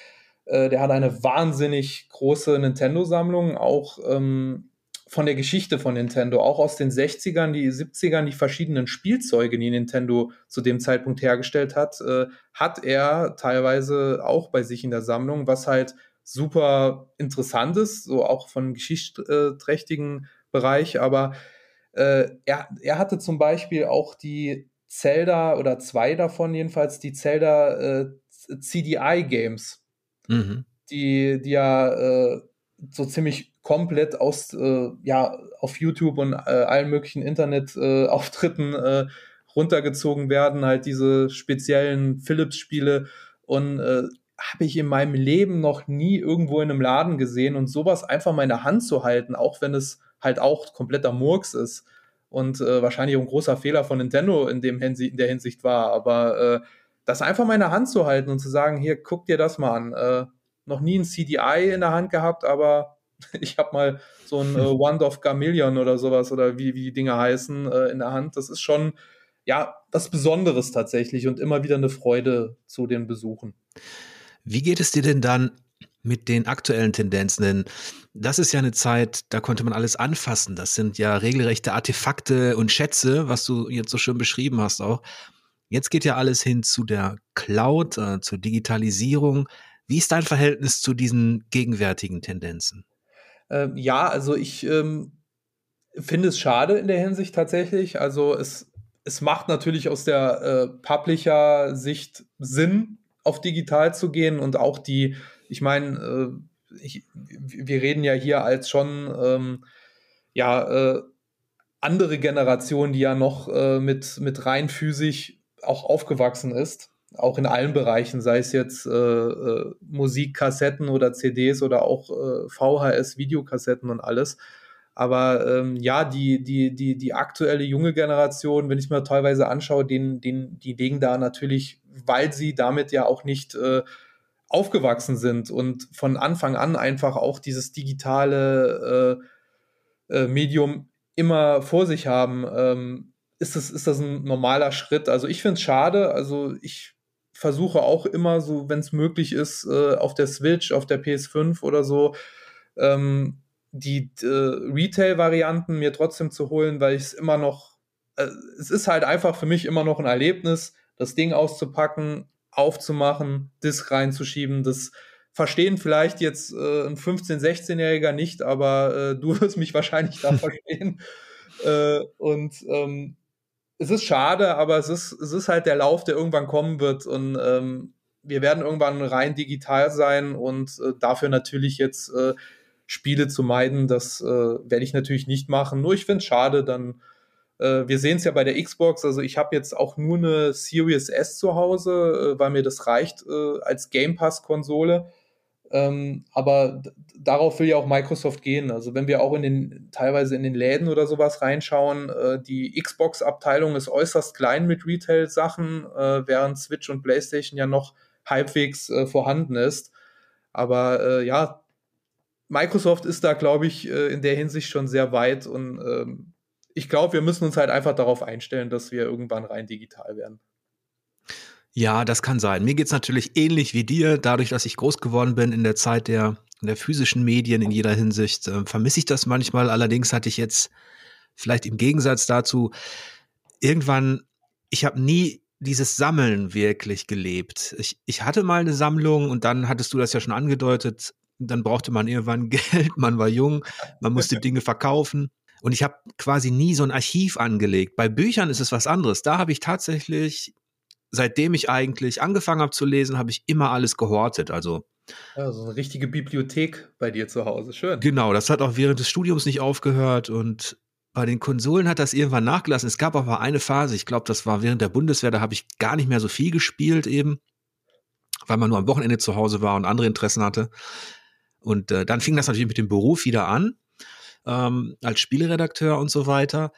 äh, der hat eine wahnsinnig große Nintendo-Sammlung, auch ähm, von der Geschichte von Nintendo, auch aus den 60ern, die 70ern, die verschiedenen Spielzeuge, die Nintendo zu dem Zeitpunkt hergestellt hat, äh, hat er teilweise auch bei sich in der Sammlung, was halt super interessantes, so auch von geschichtsträchtigen Bereich, aber äh, er, er hatte zum Beispiel auch die Zelda oder zwei davon jedenfalls, die Zelda äh, CDI-Games, mhm. die, die ja äh, so ziemlich komplett aus, äh, ja, auf YouTube und äh, allen möglichen Internetauftritten äh, runtergezogen werden, halt diese speziellen Philips-Spiele. Und äh, habe ich in meinem Leben noch nie irgendwo in einem Laden gesehen. Und sowas einfach mal in der Hand zu halten, auch wenn es halt auch kompletter Murks ist. Und äh, wahrscheinlich auch ein großer Fehler von Nintendo in, dem Hinsicht, in der Hinsicht war, aber äh, das einfach mal in der Hand zu halten und zu sagen, hier, guck dir das mal an. Äh, noch nie ein CDI in der Hand gehabt, aber ich habe mal so ein äh, Wand of Gamillion oder sowas oder wie, wie die Dinge heißen äh, in der Hand. Das ist schon ja was Besonderes tatsächlich und immer wieder eine Freude zu den Besuchen. Wie geht es dir denn dann mit den aktuellen Tendenzen? Denn das ist ja eine Zeit, da konnte man alles anfassen. Das sind ja regelrechte Artefakte und Schätze, was du jetzt so schön beschrieben hast auch. Jetzt geht ja alles hin zu der Cloud, äh, zur Digitalisierung. Wie ist dein Verhältnis zu diesen gegenwärtigen Tendenzen? Ähm, ja, also ich ähm, finde es schade in der Hinsicht tatsächlich. Also es, es macht natürlich aus der äh, Publisher-Sicht Sinn, auf digital zu gehen und auch die, ich meine, äh, wir reden ja hier als schon ähm, ja äh, andere Generation, die ja noch äh, mit, mit rein physisch auch aufgewachsen ist auch in allen Bereichen, sei es jetzt äh, äh, Musikkassetten oder CDs oder auch äh, VHS-Videokassetten und alles. Aber ähm, ja, die, die, die, die aktuelle junge Generation, wenn ich mir teilweise anschaue, den, den, die legen da natürlich, weil sie damit ja auch nicht äh, aufgewachsen sind und von Anfang an einfach auch dieses digitale äh, äh, Medium immer vor sich haben, ähm, ist, das, ist das ein normaler Schritt. Also ich finde es schade. Also ich versuche auch immer so, wenn es möglich ist, äh, auf der Switch, auf der PS5 oder so, ähm, die äh, Retail-Varianten mir trotzdem zu holen, weil ich es immer noch, äh, es ist halt einfach für mich immer noch ein Erlebnis, das Ding auszupacken, aufzumachen, Disk reinzuschieben, das verstehen vielleicht jetzt äh, ein 15-, 16-Jähriger nicht, aber äh, du wirst mich wahrscheinlich da verstehen. Äh, und ähm, es ist schade, aber es ist, es ist halt der Lauf, der irgendwann kommen wird. Und ähm, wir werden irgendwann rein digital sein und äh, dafür natürlich jetzt äh, Spiele zu meiden, das äh, werde ich natürlich nicht machen. Nur ich finde es schade, dann äh, wir sehen es ja bei der Xbox, also ich habe jetzt auch nur eine Series S zu Hause, äh, weil mir das reicht äh, als Game Pass-Konsole. Ähm, aber darauf will ja auch Microsoft gehen. Also wenn wir auch in den teilweise in den Läden oder sowas reinschauen, äh, die Xbox-Abteilung ist äußerst klein mit Retail-Sachen, äh, während Switch und PlayStation ja noch halbwegs äh, vorhanden ist. Aber äh, ja, Microsoft ist da, glaube ich, äh, in der Hinsicht schon sehr weit und ähm, ich glaube, wir müssen uns halt einfach darauf einstellen, dass wir irgendwann rein digital werden. Ja, das kann sein. Mir geht's natürlich ähnlich wie dir. Dadurch, dass ich groß geworden bin in der Zeit der, der physischen Medien in jeder Hinsicht, äh, vermisse ich das manchmal. Allerdings hatte ich jetzt vielleicht im Gegensatz dazu irgendwann, ich habe nie dieses Sammeln wirklich gelebt. Ich, ich hatte mal eine Sammlung und dann hattest du das ja schon angedeutet, dann brauchte man irgendwann Geld, man war jung, man musste Dinge verkaufen. Und ich habe quasi nie so ein Archiv angelegt. Bei Büchern ist es was anderes. Da habe ich tatsächlich seitdem ich eigentlich angefangen habe zu lesen, habe ich immer alles gehortet. Also also eine richtige Bibliothek bei dir zu Hause, schön. Genau, das hat auch während des Studiums nicht aufgehört und bei den Konsolen hat das irgendwann nachgelassen. Es gab aber eine Phase, ich glaube, das war während der Bundeswehr, da habe ich gar nicht mehr so viel gespielt eben, weil man nur am Wochenende zu Hause war und andere Interessen hatte. Und äh, dann fing das natürlich mit dem Beruf wieder an, ähm, als Spieleredakteur und so weiter.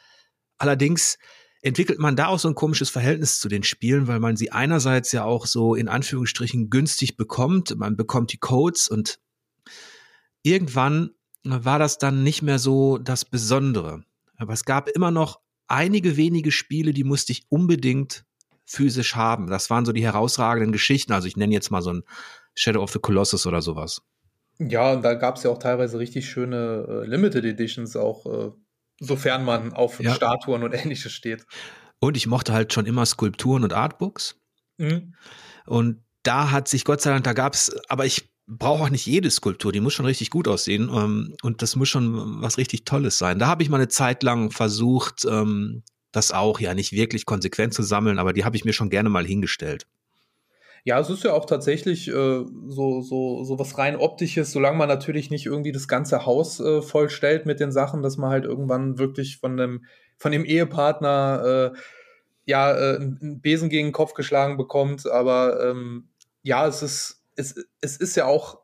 Allerdings entwickelt man da auch so ein komisches Verhältnis zu den Spielen, weil man sie einerseits ja auch so in Anführungsstrichen günstig bekommt. Man bekommt die Codes und irgendwann war das dann nicht mehr so das Besondere. Aber es gab immer noch einige wenige Spiele, die musste ich unbedingt physisch haben. Das waren so die herausragenden Geschichten. Also ich nenne jetzt mal so ein Shadow of the Colossus oder sowas. Ja, und da gab es ja auch teilweise richtig schöne äh, Limited Editions, auch äh, Sofern man auf ja. Statuen und ähnliches steht. Und ich mochte halt schon immer Skulpturen und Artbooks. Mhm. Und da hat sich Gott sei Dank, da gab es, aber ich brauche auch nicht jede Skulptur, die muss schon richtig gut aussehen ähm, und das muss schon was richtig Tolles sein. Da habe ich mal eine Zeit lang versucht, ähm, das auch ja nicht wirklich konsequent zu sammeln, aber die habe ich mir schon gerne mal hingestellt. Ja, es ist ja auch tatsächlich äh, so, so, so was rein optisches, solange man natürlich nicht irgendwie das ganze Haus äh, vollstellt mit den Sachen, dass man halt irgendwann wirklich von dem, von dem Ehepartner äh, ja äh, einen Besen gegen den Kopf geschlagen bekommt. Aber ähm, ja, es ist, es, es ist ja auch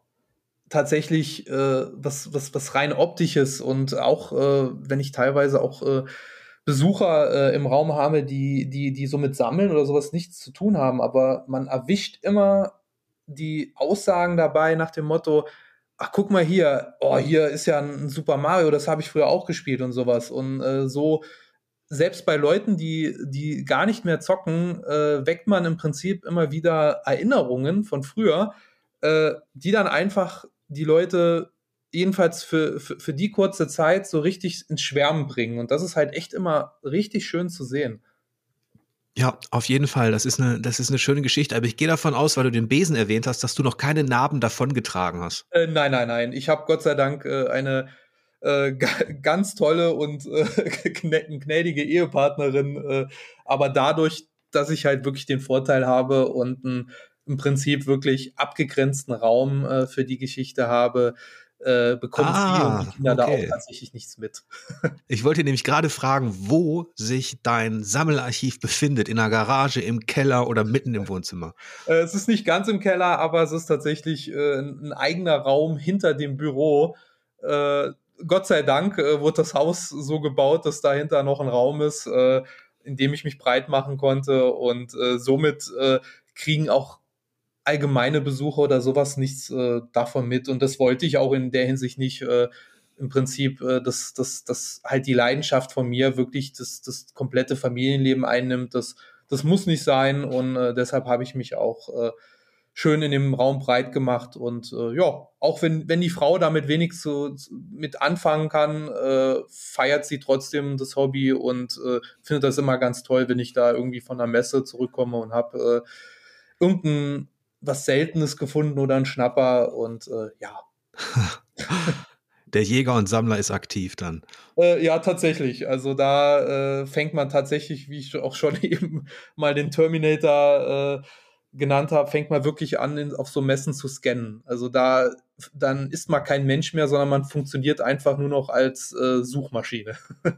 tatsächlich äh, was, was, was rein optisches und auch äh, wenn ich teilweise auch äh, Besucher äh, im Raum habe, die, die, die so mit Sammeln oder sowas nichts zu tun haben, aber man erwischt immer die Aussagen dabei nach dem Motto, ach guck mal hier, oh, hier ist ja ein Super Mario, das habe ich früher auch gespielt und sowas. Und äh, so, selbst bei Leuten, die, die gar nicht mehr zocken, äh, weckt man im Prinzip immer wieder Erinnerungen von früher, äh, die dann einfach die Leute jedenfalls für, für, für die kurze Zeit so richtig ins Schwärmen bringen. Und das ist halt echt immer richtig schön zu sehen. Ja, auf jeden Fall. Das ist eine, das ist eine schöne Geschichte. Aber ich gehe davon aus, weil du den Besen erwähnt hast, dass du noch keine Narben davongetragen hast. Äh, nein, nein, nein. Ich habe Gott sei Dank äh, eine äh, ganz tolle und äh, gnädige Ehepartnerin. Äh, aber dadurch, dass ich halt wirklich den Vorteil habe und ein, im Prinzip wirklich abgegrenzten Raum äh, für die Geschichte habe, äh, bekommen ah, sie und die Kinder okay. da auch tatsächlich nichts mit. ich wollte nämlich gerade fragen, wo sich dein Sammelarchiv befindet, in der Garage, im Keller oder mitten im Wohnzimmer? Äh, es ist nicht ganz im Keller, aber es ist tatsächlich äh, ein eigener Raum hinter dem Büro. Äh, Gott sei Dank äh, wurde das Haus so gebaut, dass dahinter noch ein Raum ist, äh, in dem ich mich breit machen konnte und somit kriegen auch allgemeine Besucher oder sowas nichts äh, davon mit. Und das wollte ich auch in der Hinsicht nicht. Äh, Im Prinzip, äh, dass, dass, dass halt die Leidenschaft von mir wirklich das, das komplette Familienleben einnimmt. Das, das muss nicht sein. Und äh, deshalb habe ich mich auch äh, schön in dem Raum breit gemacht. Und äh, ja, auch wenn, wenn die Frau damit wenig zu, zu mit anfangen kann, äh, feiert sie trotzdem das Hobby und äh, findet das immer ganz toll, wenn ich da irgendwie von der Messe zurückkomme und habe äh, irgendein was Seltenes gefunden oder ein Schnapper und äh, ja. Der Jäger und Sammler ist aktiv dann. Äh, ja, tatsächlich. Also da äh, fängt man tatsächlich, wie ich auch schon eben mal den Terminator äh, genannt habe, fängt man wirklich an, in, auf so Messen zu scannen. Also da dann ist man kein Mensch mehr, sondern man funktioniert einfach nur noch als äh, Suchmaschine.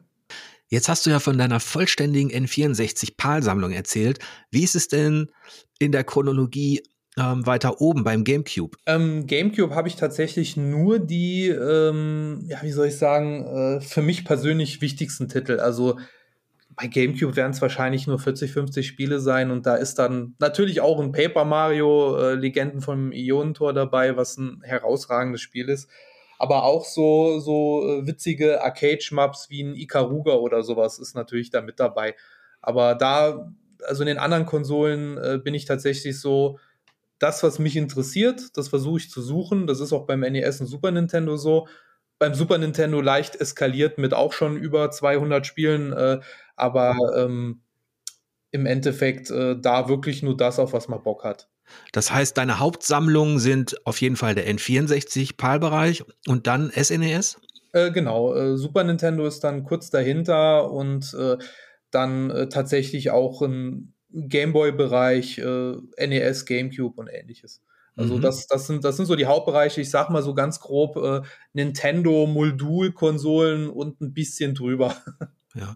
Jetzt hast du ja von deiner vollständigen N64 PAL-Sammlung erzählt. Wie ist es denn in der Chronologie ähm, weiter oben beim GameCube? Ähm, GameCube habe ich tatsächlich nur die, ähm, ja, wie soll ich sagen, äh, für mich persönlich wichtigsten Titel. Also bei GameCube werden es wahrscheinlich nur 40, 50 Spiele sein und da ist dann natürlich auch ein Paper Mario äh, Legenden vom Ionentor dabei, was ein herausragendes Spiel ist. Aber auch so, so äh, witzige Arcade-Schmaps wie ein Ikaruga oder sowas ist natürlich da mit dabei. Aber da, also in den anderen Konsolen äh, bin ich tatsächlich so, das, was mich interessiert, das versuche ich zu suchen. Das ist auch beim NES und Super Nintendo so. Beim Super Nintendo leicht eskaliert mit auch schon über 200 Spielen, äh, aber ähm, im Endeffekt äh, da wirklich nur das, auf was man Bock hat. Das heißt, deine Hauptsammlungen sind auf jeden Fall der N64 PAL-Bereich und dann SNES? E äh, genau, äh, Super Nintendo ist dann kurz dahinter und äh, dann äh, tatsächlich auch ein Gameboy-Bereich, äh, NES, GameCube und ähnliches. Also mhm. das, das, sind, das sind so die Hauptbereiche, ich sag mal so ganz grob, äh, Nintendo, Modul-Konsolen und ein bisschen drüber. Ja.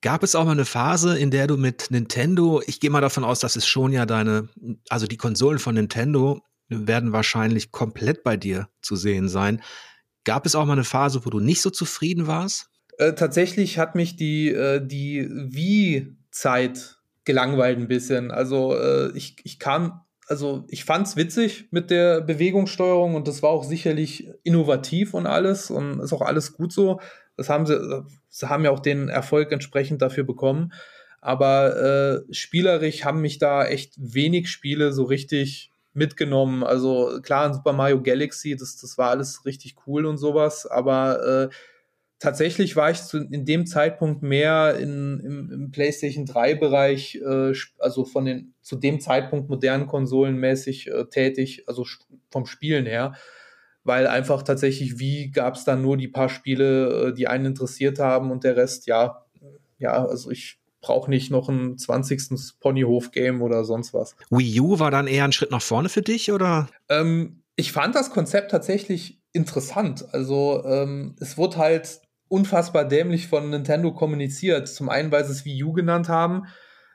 Gab es auch mal eine Phase, in der du mit Nintendo, ich gehe mal davon aus, dass es schon ja deine, also die Konsolen von Nintendo werden wahrscheinlich komplett bei dir zu sehen sein. Gab es auch mal eine Phase, wo du nicht so zufrieden warst? Äh, tatsächlich hat mich die, äh, die Wii-Zeit gelangweilt ein bisschen. Also äh, ich, ich kam, also ich fand's witzig mit der Bewegungssteuerung und das war auch sicherlich innovativ und alles und ist auch alles gut so. Das haben sie, sie haben ja auch den Erfolg entsprechend dafür bekommen. Aber äh, spielerisch haben mich da echt wenig Spiele so richtig mitgenommen. Also klar, in Super Mario Galaxy, das, das war alles richtig cool und sowas, aber äh, tatsächlich war ich zu, in dem Zeitpunkt mehr in, im, im PlayStation 3-Bereich, äh, also von den zu dem Zeitpunkt modernen Konsolen mäßig äh, tätig, also vom Spielen her. Weil einfach tatsächlich, wie gab es dann nur die paar Spiele, äh, die einen interessiert haben und der Rest, ja, ja, also ich brauche nicht noch ein 20. Ponyhof-Game oder sonst was. Wii U war dann eher ein Schritt nach vorne für dich, oder? Ähm, ich fand das Konzept tatsächlich interessant. Also ähm, es wurde halt unfassbar dämlich von Nintendo kommuniziert. Zum einen, weil sie es Wii U genannt haben.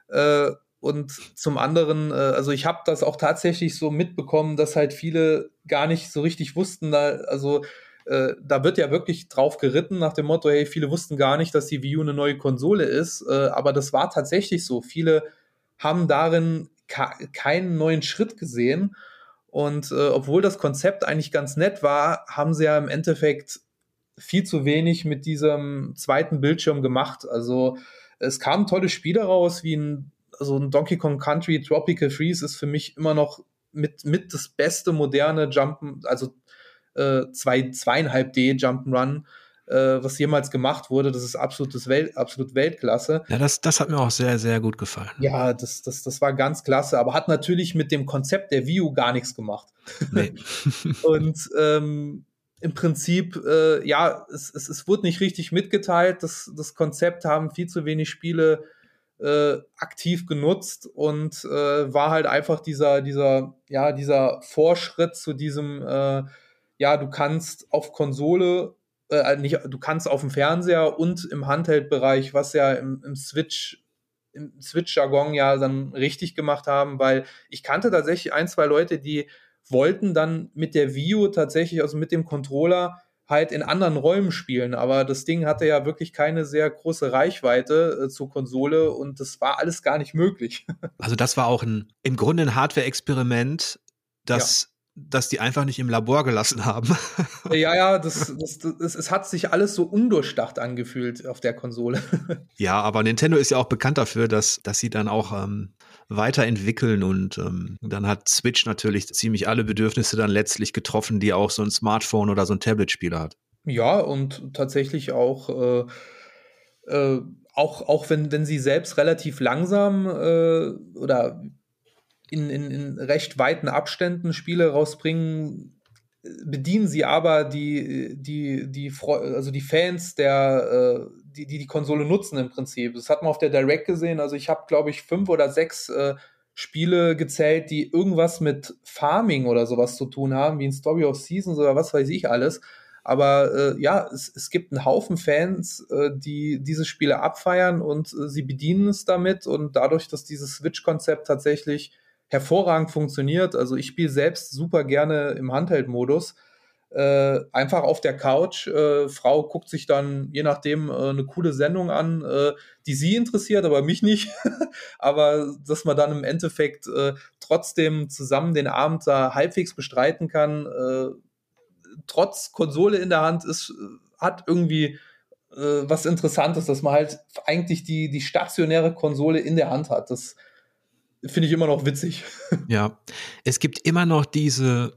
Äh, und zum anderen, äh, also ich habe das auch tatsächlich so mitbekommen, dass halt viele gar nicht so richtig wussten, da, also äh, da wird ja wirklich drauf geritten nach dem Motto, hey, viele wussten gar nicht, dass die Wii U eine neue Konsole ist, äh, aber das war tatsächlich so. Viele haben darin keinen neuen Schritt gesehen Und äh, obwohl das Konzept eigentlich ganz nett war, haben sie ja im Endeffekt viel zu wenig mit diesem zweiten Bildschirm gemacht. Also es kamen tolle Spiele raus, wie ein, also ein Donkey Kong Country Tropical Freeze ist für mich immer noch mit, mit das beste moderne Jumpen, also äh, zwei, zweieinhalb D Jump'n'Run, äh, was jemals gemacht wurde. Das ist absolutes Welt, absolut Weltklasse. Ja, das, das hat mir auch sehr, sehr gut gefallen. Ja, das, das, das war ganz klasse, aber hat natürlich mit dem Konzept der View gar nichts gemacht. Nee. Und ähm, im Prinzip, äh, ja, es, es, es wurde nicht richtig mitgeteilt. Das, das Konzept haben viel zu wenig Spiele äh, aktiv genutzt und äh, war halt einfach dieser, dieser, ja, dieser Vorschritt zu diesem, äh, ja, du kannst auf Konsole, äh, nicht, du kannst auf dem Fernseher und im Handheld-Bereich, was ja im, im Switch im Switch-Jargon ja dann richtig gemacht haben, weil ich kannte tatsächlich ein, zwei Leute, die wollten dann mit der View tatsächlich, also mit dem Controller, halt in anderen Räumen spielen. Aber das Ding hatte ja wirklich keine sehr große Reichweite äh, zur Konsole und das war alles gar nicht möglich. Also das war auch ein, im Grunde ein Hardware-Experiment, das dass die einfach nicht im Labor gelassen haben. ja, ja, das, das, das, es hat sich alles so undurchdacht angefühlt auf der Konsole. ja, aber Nintendo ist ja auch bekannt dafür, dass, dass sie dann auch ähm, weiterentwickeln und ähm, dann hat Switch natürlich ziemlich alle Bedürfnisse dann letztlich getroffen, die auch so ein Smartphone oder so ein Tablet-Spieler hat. Ja, und tatsächlich auch äh, äh, auch, auch wenn, wenn sie selbst relativ langsam äh, oder in, in, in recht weiten Abständen Spiele rausbringen, bedienen sie aber die, die, die, also die Fans der, äh, die, die die Konsole nutzen im Prinzip. Das hat man auf der Direct gesehen. Also ich habe, glaube ich, fünf oder sechs äh, Spiele gezählt, die irgendwas mit Farming oder sowas zu tun haben, wie ein Story of Seasons oder was weiß ich alles. Aber äh, ja, es, es gibt einen Haufen Fans, äh, die diese Spiele abfeiern und äh, sie bedienen es damit. Und dadurch, dass dieses Switch-Konzept tatsächlich hervorragend funktioniert. Also ich spiele selbst super gerne im Handheld-Modus. Äh, einfach auf der Couch. Äh, Frau guckt sich dann je nachdem äh, eine coole Sendung an, äh, die sie interessiert, aber mich nicht. aber dass man dann im Endeffekt äh, trotzdem zusammen den Abend da halbwegs bestreiten kann, äh, trotz Konsole in der Hand, ist, hat irgendwie was Interessantes, dass man halt eigentlich die, die stationäre Konsole in der Hand hat. Das finde ich immer noch witzig. Ja, es gibt immer noch diese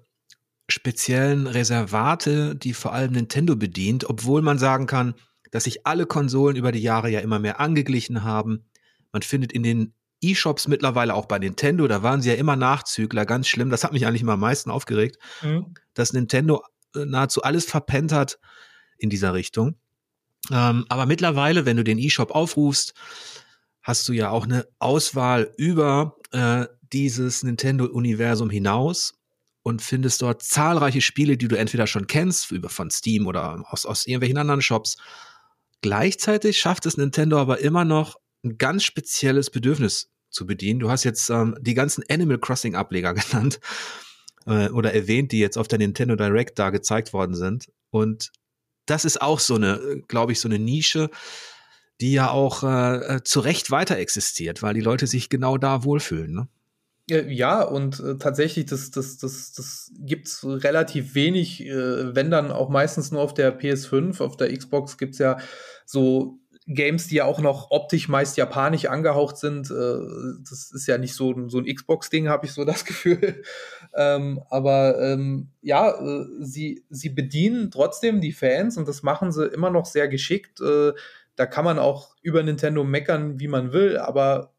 speziellen Reservate, die vor allem Nintendo bedient, obwohl man sagen kann, dass sich alle Konsolen über die Jahre ja immer mehr angeglichen haben. Man findet in den E-Shops mittlerweile auch bei Nintendo, da waren sie ja immer Nachzügler, ganz schlimm. Das hat mich eigentlich immer am meisten aufgeregt, mhm. dass Nintendo äh, nahezu alles verpennt hat in dieser Richtung. Ähm, aber mittlerweile, wenn du den E-Shop aufrufst, hast du ja auch eine Auswahl über äh, dieses Nintendo-Universum hinaus und findest dort zahlreiche Spiele, die du entweder schon kennst, über von Steam oder aus, aus irgendwelchen anderen Shops. Gleichzeitig schafft es Nintendo aber immer noch ein ganz spezielles Bedürfnis zu bedienen. Du hast jetzt ähm, die ganzen Animal Crossing Ableger genannt äh, oder erwähnt, die jetzt auf der Nintendo Direct da gezeigt worden sind. Und das ist auch so eine, glaube ich, so eine Nische, die ja auch äh, äh, zu Recht weiter existiert, weil die Leute sich genau da wohlfühlen. Ne? Ja, und äh, tatsächlich, das, das, das, das gibt's relativ wenig, äh, wenn dann auch meistens nur auf der PS5. Auf der Xbox gibt's ja so Games, die ja auch noch optisch meist japanisch angehaucht sind. Äh, das ist ja nicht so, so ein Xbox-Ding, habe ich so das Gefühl. ähm, aber ähm, ja, äh, sie, sie bedienen trotzdem die Fans und das machen sie immer noch sehr geschickt. Äh, da kann man auch über Nintendo meckern, wie man will, aber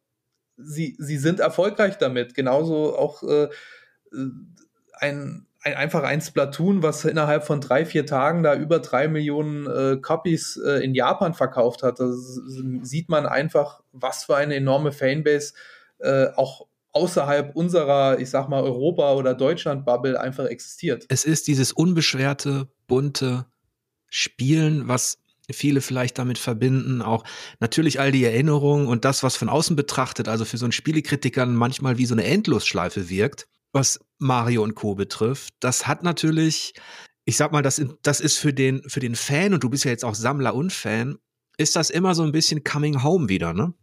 sie, sie sind erfolgreich damit. Genauso auch äh, ein, ein, einfach ein Splatoon, was innerhalb von drei, vier Tagen da über drei Millionen äh, Copies äh, in Japan verkauft hat. Da sieht man einfach, was für eine enorme Fanbase äh, auch außerhalb unserer, ich sag mal, Europa- oder Deutschland-Bubble einfach existiert. Es ist dieses unbeschwerte, bunte Spielen, was viele vielleicht damit verbinden. Auch natürlich all die Erinnerungen und das, was von außen betrachtet, also für so einen Spielekritiker manchmal wie so eine Endlosschleife wirkt, was Mario und Co. betrifft. Das hat natürlich, ich sag mal, das, das ist für den, für den Fan, und du bist ja jetzt auch Sammler und Fan, ist das immer so ein bisschen Coming Home wieder, ne?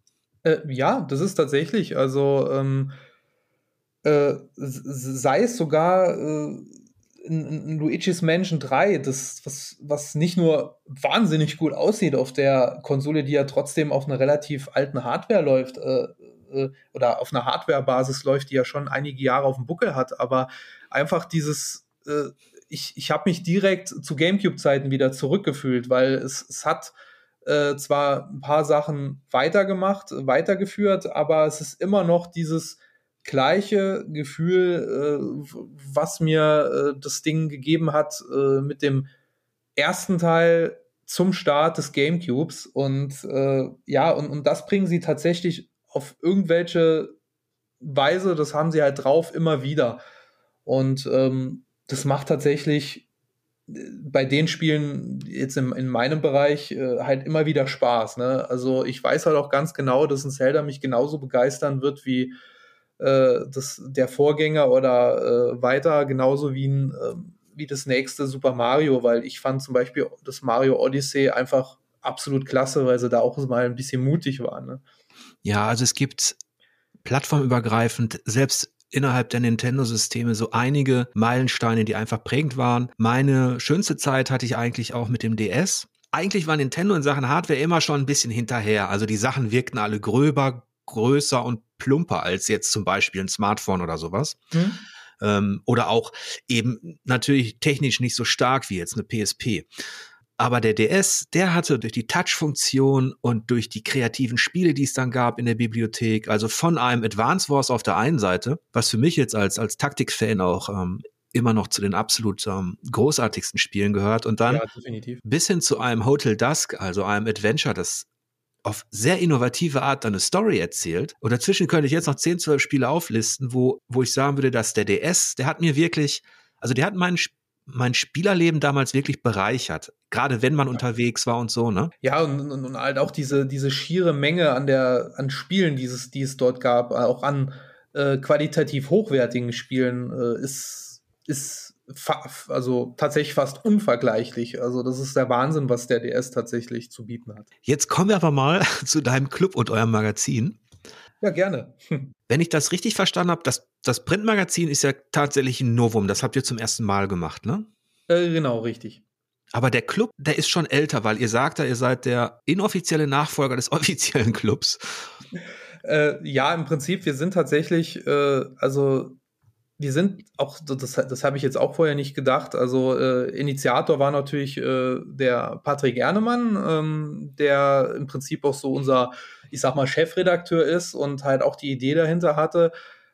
Äh, ja, das ist tatsächlich. Also, ähm, äh, sei es sogar äh, in, in Luigi's Mansion 3, das, was, was nicht nur wahnsinnig gut aussieht auf der Konsole, die ja trotzdem auf einer relativ alten Hardware läuft, äh, äh, oder auf einer Hardware-Basis läuft, die ja schon einige Jahre auf dem Buckel hat, aber einfach dieses, äh, ich, ich habe mich direkt zu GameCube-Zeiten wieder zurückgefühlt, weil es, es hat äh, zwar ein paar Sachen weitergemacht, weitergeführt, aber es ist immer noch dieses gleiche Gefühl, äh, was mir äh, das Ding gegeben hat äh, mit dem ersten Teil zum Start des GameCubes. Und äh, ja, und, und das bringen sie tatsächlich auf irgendwelche Weise, das haben sie halt drauf immer wieder. Und ähm, das macht tatsächlich äh, bei den Spielen jetzt im, in meinem Bereich äh, halt immer wieder Spaß. Ne? Also ich weiß halt auch ganz genau, dass ein Zelda mich genauso begeistern wird wie äh, das, der Vorgänger oder äh, weiter, genauso wie, ein, äh, wie das nächste Super Mario, weil ich fand zum Beispiel das Mario Odyssey einfach absolut klasse, weil sie da auch mal ein bisschen mutig waren. Ne? Ja, also es gibt plattformübergreifend, selbst innerhalb der Nintendo-Systeme so einige Meilensteine, die einfach prägend waren. Meine schönste Zeit hatte ich eigentlich auch mit dem DS. Eigentlich war Nintendo in Sachen Hardware immer schon ein bisschen hinterher. Also die Sachen wirkten alle gröber, größer und plumper als jetzt zum Beispiel ein Smartphone oder sowas. Hm. Ähm, oder auch eben natürlich technisch nicht so stark wie jetzt eine PSP. Aber der DS, der hatte durch die Touch-Funktion und durch die kreativen Spiele, die es dann gab in der Bibliothek, also von einem Advance Wars auf der einen Seite, was für mich jetzt als, als Taktik-Fan auch ähm, immer noch zu den absolut ähm, großartigsten Spielen gehört und dann ja, bis hin zu einem Hotel Dusk, also einem Adventure, das auf sehr innovative Art eine Story erzählt. Und dazwischen könnte ich jetzt noch 10, 12 Spiele auflisten, wo, wo ich sagen würde, dass der DS, der hat mir wirklich, also der hat mein, mein Spielerleben damals wirklich bereichert. Gerade wenn man ja. unterwegs war und so, ne? Ja, und, und, und, halt auch diese, diese schiere Menge an der, an Spielen, die es, die es dort gab, auch an äh, qualitativ hochwertigen Spielen, äh, ist, ist also tatsächlich fast unvergleichlich. Also das ist der Wahnsinn, was der DS tatsächlich zu bieten hat. Jetzt kommen wir aber mal zu deinem Club und eurem Magazin. Ja, gerne. Wenn ich das richtig verstanden habe, das, das Printmagazin ist ja tatsächlich ein Novum. Das habt ihr zum ersten Mal gemacht, ne? Äh, genau, richtig. Aber der Club, der ist schon älter, weil ihr sagt ja, ihr seid der inoffizielle Nachfolger des offiziellen Clubs. Äh, ja, im Prinzip, wir sind tatsächlich, äh, also wir sind auch, das, das habe ich jetzt auch vorher nicht gedacht. Also äh, Initiator war natürlich äh, der Patrick Ernemann, ähm, der im Prinzip auch so unser, ich sag mal, Chefredakteur ist und halt auch die Idee dahinter hatte.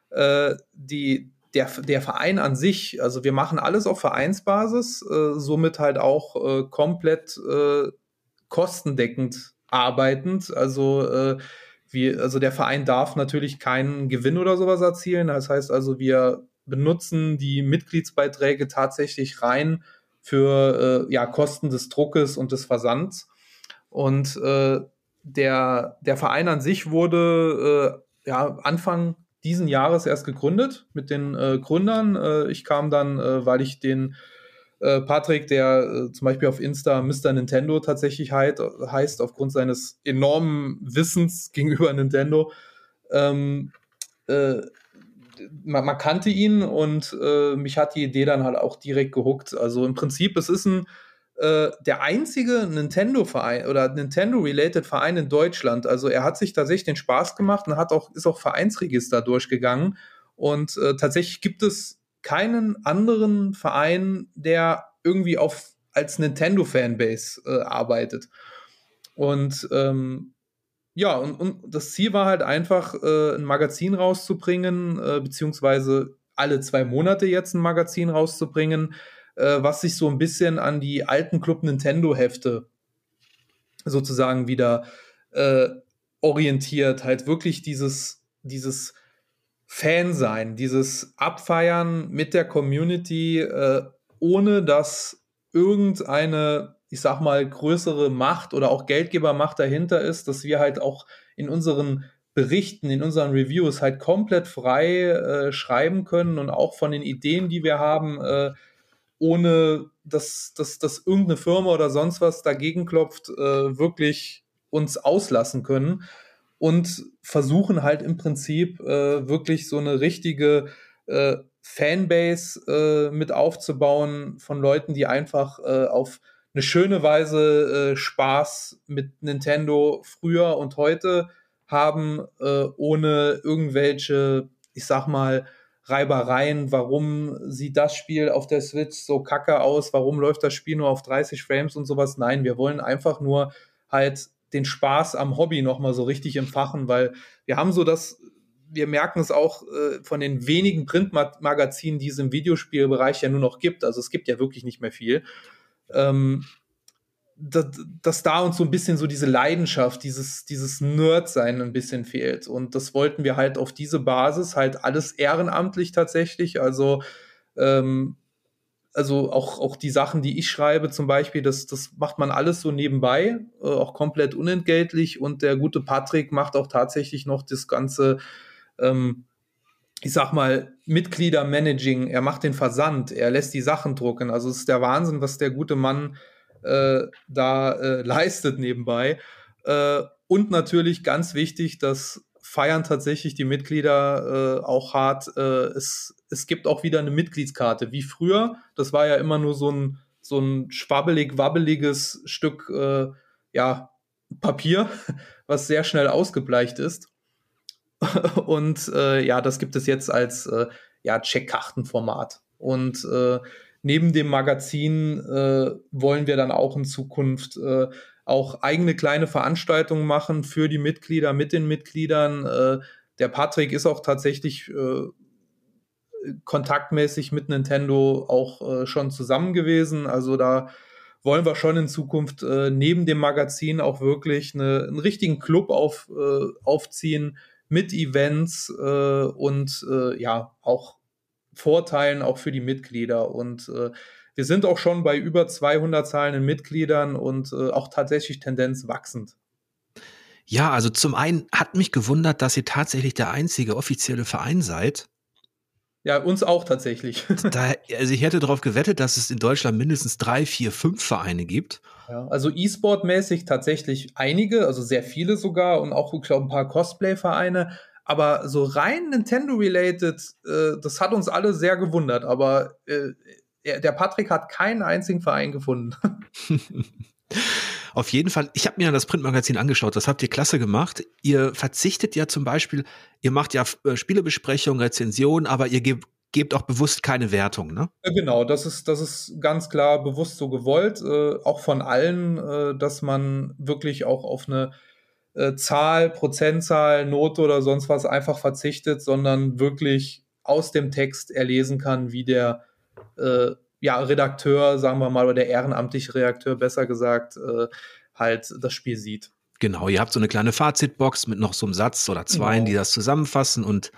Äh, die, der, der Verein an sich, also wir machen alles auf Vereinsbasis, äh, somit halt auch äh, komplett äh, kostendeckend arbeitend. Also wie, also der Verein darf natürlich keinen Gewinn oder sowas erzielen. Das heißt also, wir benutzen die Mitgliedsbeiträge tatsächlich rein für äh, ja, Kosten des Druckes und des Versands. Und äh, der, der Verein an sich wurde äh, ja, Anfang diesen Jahres erst gegründet mit den äh, Gründern. Äh, ich kam dann, äh, weil ich den Patrick, der zum Beispiel auf Insta Mr. Nintendo tatsächlich heißt, heißt aufgrund seines enormen Wissens gegenüber Nintendo, ähm, man, man, kannte ihn und äh, mich hat die Idee dann halt auch direkt gehuckt. Also im Prinzip, es ist ein äh, der einzige Nintendo-Verein oder Nintendo-related Verein in Deutschland. Also er hat sich tatsächlich den Spaß gemacht und hat auch, ist auch Vereinsregister durchgegangen. Und äh, tatsächlich gibt es keinen anderen Verein, der irgendwie auf als Nintendo-Fanbase äh, arbeitet. Und ähm, ja, und, und das Ziel war halt einfach, äh, ein Magazin rauszubringen, äh, beziehungsweise alle zwei Monate jetzt ein Magazin rauszubringen, äh, was sich so ein bisschen an die alten Club Nintendo-Hefte sozusagen wieder äh, orientiert. Halt wirklich dieses, dieses Fan-Sein, dieses Abfeiern mit der Community, äh, ohne dass irgendeine ich sag mal, größere Macht oder auch Geldgebermacht dahinter ist, dass wir halt auch in unseren Berichten, in unseren Reviews halt komplett frei äh, schreiben können und auch von den Ideen, die wir haben, äh, ohne dass, dass, dass irgendeine Firma oder sonst was dagegen klopft, äh, wirklich uns auslassen können. und versuchen halt im Prinzip äh, wirklich so eine richtige äh, Fanbase äh, mit aufzubauen von Leuten, die einfach auf eine schöne Weise äh, Spaß mit Nintendo früher und heute haben, äh, ohne irgendwelche, ich sag mal, Reibereien, warum sieht das Spiel auf der Switch so kacke aus, warum läuft das Spiel nur auf 30 Frames und sowas. Nein, wir wollen einfach nur halt den Spaß am Hobby nochmal so richtig empfachen, weil wir haben so das, wir merken es auch äh, von den wenigen Printmagazinen, die es im Videospielbereich ja nur noch gibt. Also es gibt ja wirklich nicht mehr viel. Ähm, dass, dass da uns so ein bisschen so diese Leidenschaft, dieses, dieses Nerd-Sein ein bisschen fehlt. Und das wollten wir halt auf diese Basis halt alles ehrenamtlich tatsächlich. Also, ähm, also auch, auch die Sachen, die ich schreibe zum Beispiel, das, das macht man alles so nebenbei, äh, auch komplett unentgeltlich. Und der gute Patrick macht auch tatsächlich noch das ganze, ähm, ich sag mal, Mitglieder-Managing. Er macht den Versand, er lässt die Sachen drucken. Also es ist der Wahnsinn, was der gute Mann äh, da äh, leistet nebenbei. Äh, und natürlich ganz wichtig, das feiern tatsächlich die Mitglieder äh, auch hart. Äh, es, es gibt auch wieder eine Mitgliedskarte, wie früher. Das war ja immer nur so ein, so ein schwabbelig, wabbeliges Stück äh, ja, Papier, was sehr schnell ausgebleicht ist. Und äh, ja, das gibt es jetzt als äh, ja, Checkkartenformat. Und äh, neben dem Magazin äh, wollen wir dann auch in Zukunft äh, auch eigene kleine Veranstaltungen machen für die Mitglieder, mit den Mitgliedern. Äh, der Patrick ist auch tatsächlich äh, kontaktmäßig mit Nintendo auch äh, schon zusammen gewesen. Also da wollen wir schon in Zukunft äh, neben dem Magazin auch wirklich eine, einen richtigen Club auf, aufziehen mit Events und ja, auch Vorteilen auch für die Mitglieder. Und äh, wir sind auch schon bei über 200 zahlenden Mitgliedern und äh, auch tatsächlich Tendenz wachsend. Ja, also zum einen hat mich gewundert, dass ihr tatsächlich der einzige offizielle Verein seid. Ja, uns auch tatsächlich. Da, also ich hätte darauf gewettet, dass es in Deutschland mindestens drei, vier, fünf Vereine gibt. Ja, also E-Sport-mäßig tatsächlich einige, also sehr viele sogar und auch wirklich auch ein paar Cosplay-Vereine. Aber so rein Nintendo-related, äh, das hat uns alle sehr gewundert. Aber äh, der Patrick hat keinen einzigen Verein gefunden. Auf jeden Fall, ich habe mir das Printmagazin angeschaut, das habt ihr klasse gemacht. Ihr verzichtet ja zum Beispiel, ihr macht ja äh, Spielebesprechungen, Rezensionen, aber ihr gebt, gebt auch bewusst keine Wertung, ne? Genau, das ist, das ist ganz klar bewusst so gewollt, äh, auch von allen, äh, dass man wirklich auch auf eine äh, Zahl, Prozentzahl, Note oder sonst was einfach verzichtet, sondern wirklich aus dem Text erlesen kann, wie der äh, ja, Redakteur, sagen wir mal, oder der ehrenamtliche Redakteur, besser gesagt, äh, halt das Spiel sieht. Genau, ihr habt so eine kleine Fazitbox mit noch so einem Satz oder zwei, genau. die das zusammenfassen und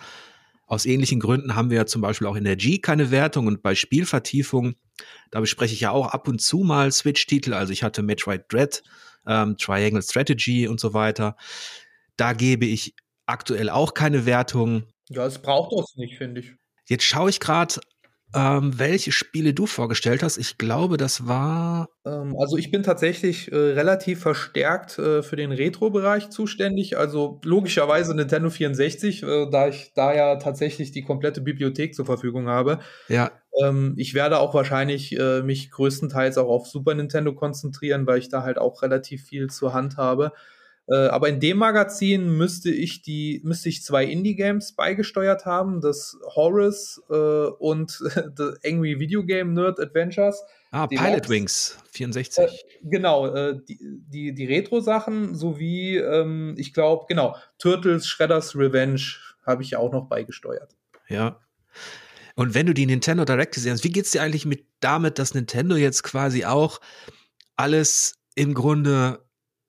aus ähnlichen Gründen haben wir ja zum Beispiel auch in der G keine Wertung und bei Spielvertiefung, da bespreche ich ja auch ab und zu mal Switch-Titel. Also ich hatte Metroid Dread ähm, Triangle Strategy und so weiter. Da gebe ich aktuell auch keine Wertung. Ja, es braucht das nicht, finde ich. Jetzt schaue ich gerade, ähm, welche Spiele du vorgestellt hast. Ich glaube, das war. Ähm, also ich bin tatsächlich äh, relativ verstärkt äh, für den Retro-Bereich zuständig. Also logischerweise Nintendo 64, äh, da ich da ja tatsächlich die komplette Bibliothek zur Verfügung habe. Ja. Ähm, ich werde auch wahrscheinlich äh, mich größtenteils auch auf Super Nintendo konzentrieren, weil ich da halt auch relativ viel zur Hand habe. Äh, aber in dem Magazin müsste ich die, müsste ich zwei Indie-Games beigesteuert haben, das Horus äh, und The Angry Video Game Nerd Adventures. Ah, Pilot Wings 64. Äh, genau, äh, die, die, die Retro-Sachen sowie, ähm, ich glaube, genau, Turtles Shredders Revenge habe ich auch noch beigesteuert. Ja. Und wenn du die Nintendo Direct gesehen hast, wie geht's dir eigentlich mit damit, dass Nintendo jetzt quasi auch alles im Grunde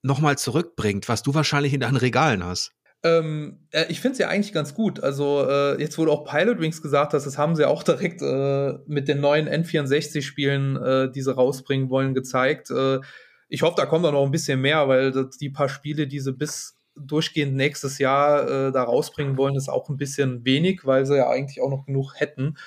nochmal zurückbringt, was du wahrscheinlich in deinen Regalen hast? Ähm, äh, ich finde es ja eigentlich ganz gut. Also, äh, jetzt wurde auch Pilot Wings gesagt hast, das haben sie auch direkt äh, mit den neuen N64-Spielen, äh, die sie rausbringen wollen, gezeigt. Äh, ich hoffe, da kommt auch noch ein bisschen mehr, weil das, die paar Spiele, die sie bis durchgehend nächstes Jahr äh, da rausbringen wollen, ist auch ein bisschen wenig, weil sie ja eigentlich auch noch genug hätten.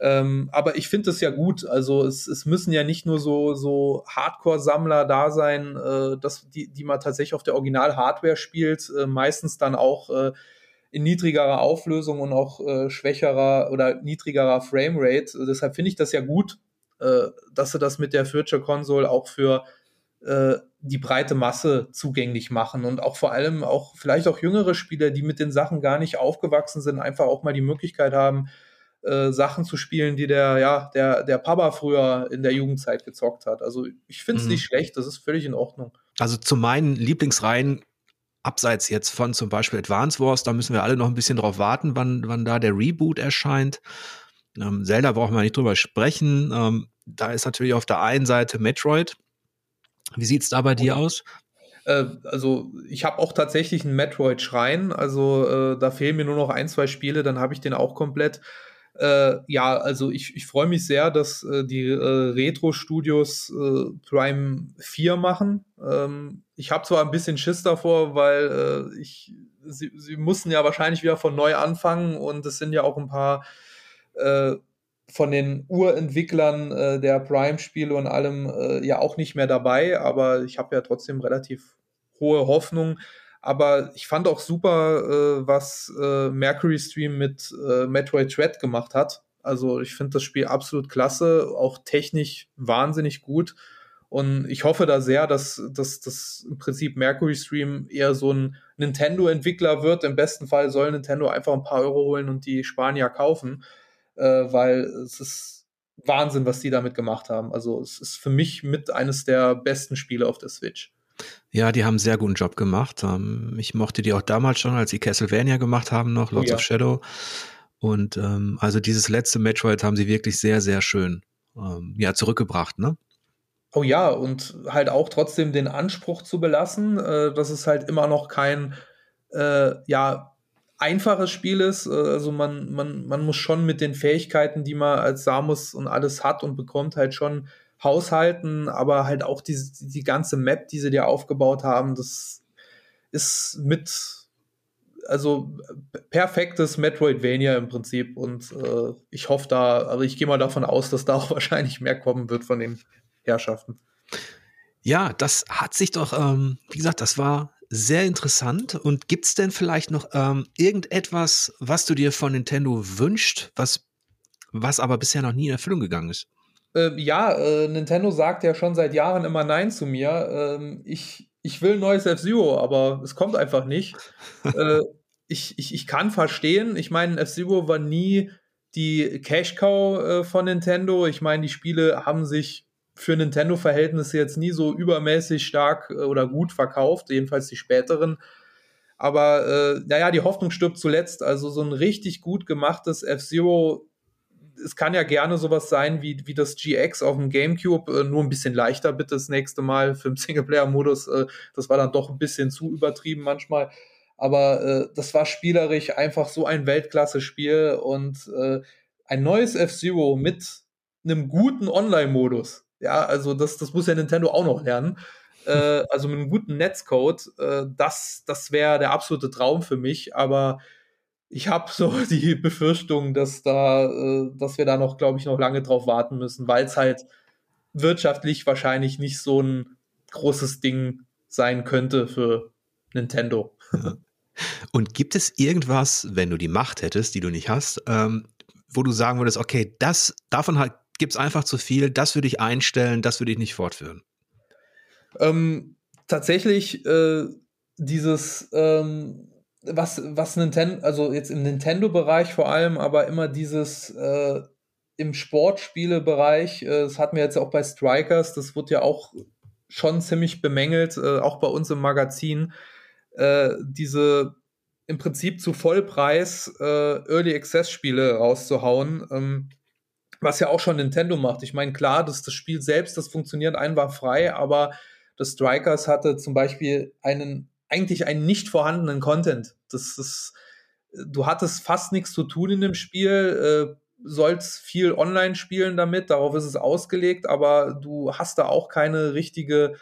Ähm, aber ich finde es ja gut. Also es, es müssen ja nicht nur so, so Hardcore-Sammler da sein, äh, dass, die, die man tatsächlich auf der Original-Hardware spielt, äh, meistens dann auch äh, in niedrigerer Auflösung und auch äh, schwächerer oder niedrigerer Framerate. Deshalb finde ich das ja gut, äh, dass sie das mit der Future Console auch für äh, die breite Masse zugänglich machen und auch vor allem auch vielleicht auch jüngere Spieler, die mit den Sachen gar nicht aufgewachsen sind, einfach auch mal die Möglichkeit haben, äh, Sachen zu spielen, die der, ja, der, der Papa früher in der Jugendzeit gezockt hat. Also ich finde es mhm. nicht schlecht, das ist völlig in Ordnung. Also zu meinen Lieblingsreihen, abseits jetzt von zum Beispiel Advance Wars, da müssen wir alle noch ein bisschen drauf warten, wann, wann da der Reboot erscheint. Ähm, Zelda brauchen wir nicht drüber sprechen. Ähm, da ist natürlich auf der einen Seite Metroid. Wie sieht es da bei dir aus? Äh, also ich habe auch tatsächlich einen Metroid-Schrein. Also äh, da fehlen mir nur noch ein, zwei Spiele, dann habe ich den auch komplett. Äh, ja, also ich, ich freue mich sehr, dass äh, die äh, Retro-Studios äh, Prime 4 machen. Ähm, ich habe zwar ein bisschen Schiss davor, weil äh, ich, sie, sie mussten ja wahrscheinlich wieder von neu anfangen und es sind ja auch ein paar äh, von den Urentwicklern der Prime-Spiele und allem ja auch nicht mehr dabei, aber ich habe ja trotzdem relativ hohe Hoffnung. Aber ich fand auch super, äh, was äh, Mercury Stream mit äh, Metroid Dread gemacht hat. Also ich finde das Spiel absolut klasse, auch technisch wahnsinnig gut. Und ich hoffe da sehr, dass, dass, dass im Prinzip Mercury Stream eher so ein Nintendo-Entwickler wird. Im besten Fall soll Nintendo einfach ein paar Euro holen und die Spanier kaufen, äh, weil es ist Wahnsinn, was die damit gemacht haben. Also es ist für mich mit eines der besten Spiele auf der Switch. Ja, die haben einen sehr guten Job gemacht. Ähm, ich mochte die auch damals schon, als sie Castlevania gemacht haben, noch, Lords oh, ja. of Shadow. Und ähm, also dieses letzte Metroid haben sie wirklich sehr, sehr schön ähm, ja, zurückgebracht, ne? Oh ja, und halt auch trotzdem den Anspruch zu belassen, äh, dass es halt immer noch kein äh, ja, einfaches Spiel ist. Äh, also man, man, man muss schon mit den Fähigkeiten, die man als Samus und alles hat und bekommt, halt schon haushalten, aber halt auch die, die ganze Map, die sie dir aufgebaut haben, das ist mit also perfektes Metroidvania im Prinzip und äh, ich hoffe da, also ich gehe mal davon aus, dass da auch wahrscheinlich mehr kommen wird von den Herrschaften. Ja, das hat sich doch, ähm, wie gesagt, das war sehr interessant. Und gibt es denn vielleicht noch ähm, irgendetwas, was du dir von Nintendo wünscht, was, was aber bisher noch nie in Erfüllung gegangen ist? Äh, ja, äh, Nintendo sagt ja schon seit Jahren immer Nein zu mir. Ähm, ich, ich will ein neues F-Zero, aber es kommt einfach nicht. äh, ich, ich, ich kann verstehen. Ich meine, F-Zero war nie die Cash-Cow äh, von Nintendo. Ich meine, die Spiele haben sich für Nintendo-Verhältnisse jetzt nie so übermäßig stark äh, oder gut verkauft, jedenfalls die späteren. Aber äh, naja, die Hoffnung stirbt zuletzt. Also so ein richtig gut gemachtes F-Zero es kann ja gerne sowas sein wie, wie das GX auf dem GameCube, äh, nur ein bisschen leichter bitte das nächste Mal für den Singleplayer-Modus. Äh, das war dann doch ein bisschen zu übertrieben manchmal. Aber äh, das war spielerisch einfach so ein Weltklasse-Spiel und äh, ein neues F-Zero mit einem guten Online-Modus. Ja, also das, das muss ja Nintendo auch noch lernen. Äh, also mit einem guten Netzcode, äh, das, das wäre der absolute Traum für mich. Aber ich habe so die Befürchtung, dass da, äh, dass wir da noch, glaube ich, noch lange drauf warten müssen, weil es halt wirtschaftlich wahrscheinlich nicht so ein großes Ding sein könnte für Nintendo. Ja. Und gibt es irgendwas, wenn du die Macht hättest, die du nicht hast, ähm, wo du sagen würdest, okay, das davon halt, gibt es einfach zu viel, das würde ich einstellen, das würde ich nicht fortführen? Ähm, tatsächlich äh, dieses ähm, was, was Nintendo, also jetzt im Nintendo-Bereich vor allem, aber immer dieses äh, im Sportspiele-Bereich, äh, das hatten wir jetzt auch bei Strikers, das wird ja auch schon ziemlich bemängelt, äh, auch bei uns im Magazin, äh, diese im Prinzip zu Vollpreis äh, Early Access-Spiele rauszuhauen. Ähm, was ja auch schon Nintendo macht. Ich meine, klar, dass das Spiel selbst, das funktioniert einwandfrei, aber das Strikers hatte zum Beispiel einen eigentlich einen nicht vorhandenen Content. Das ist, du hattest fast nichts zu tun in dem Spiel, äh, sollst viel online spielen damit, darauf ist es ausgelegt, aber du hast da auch keine richtige,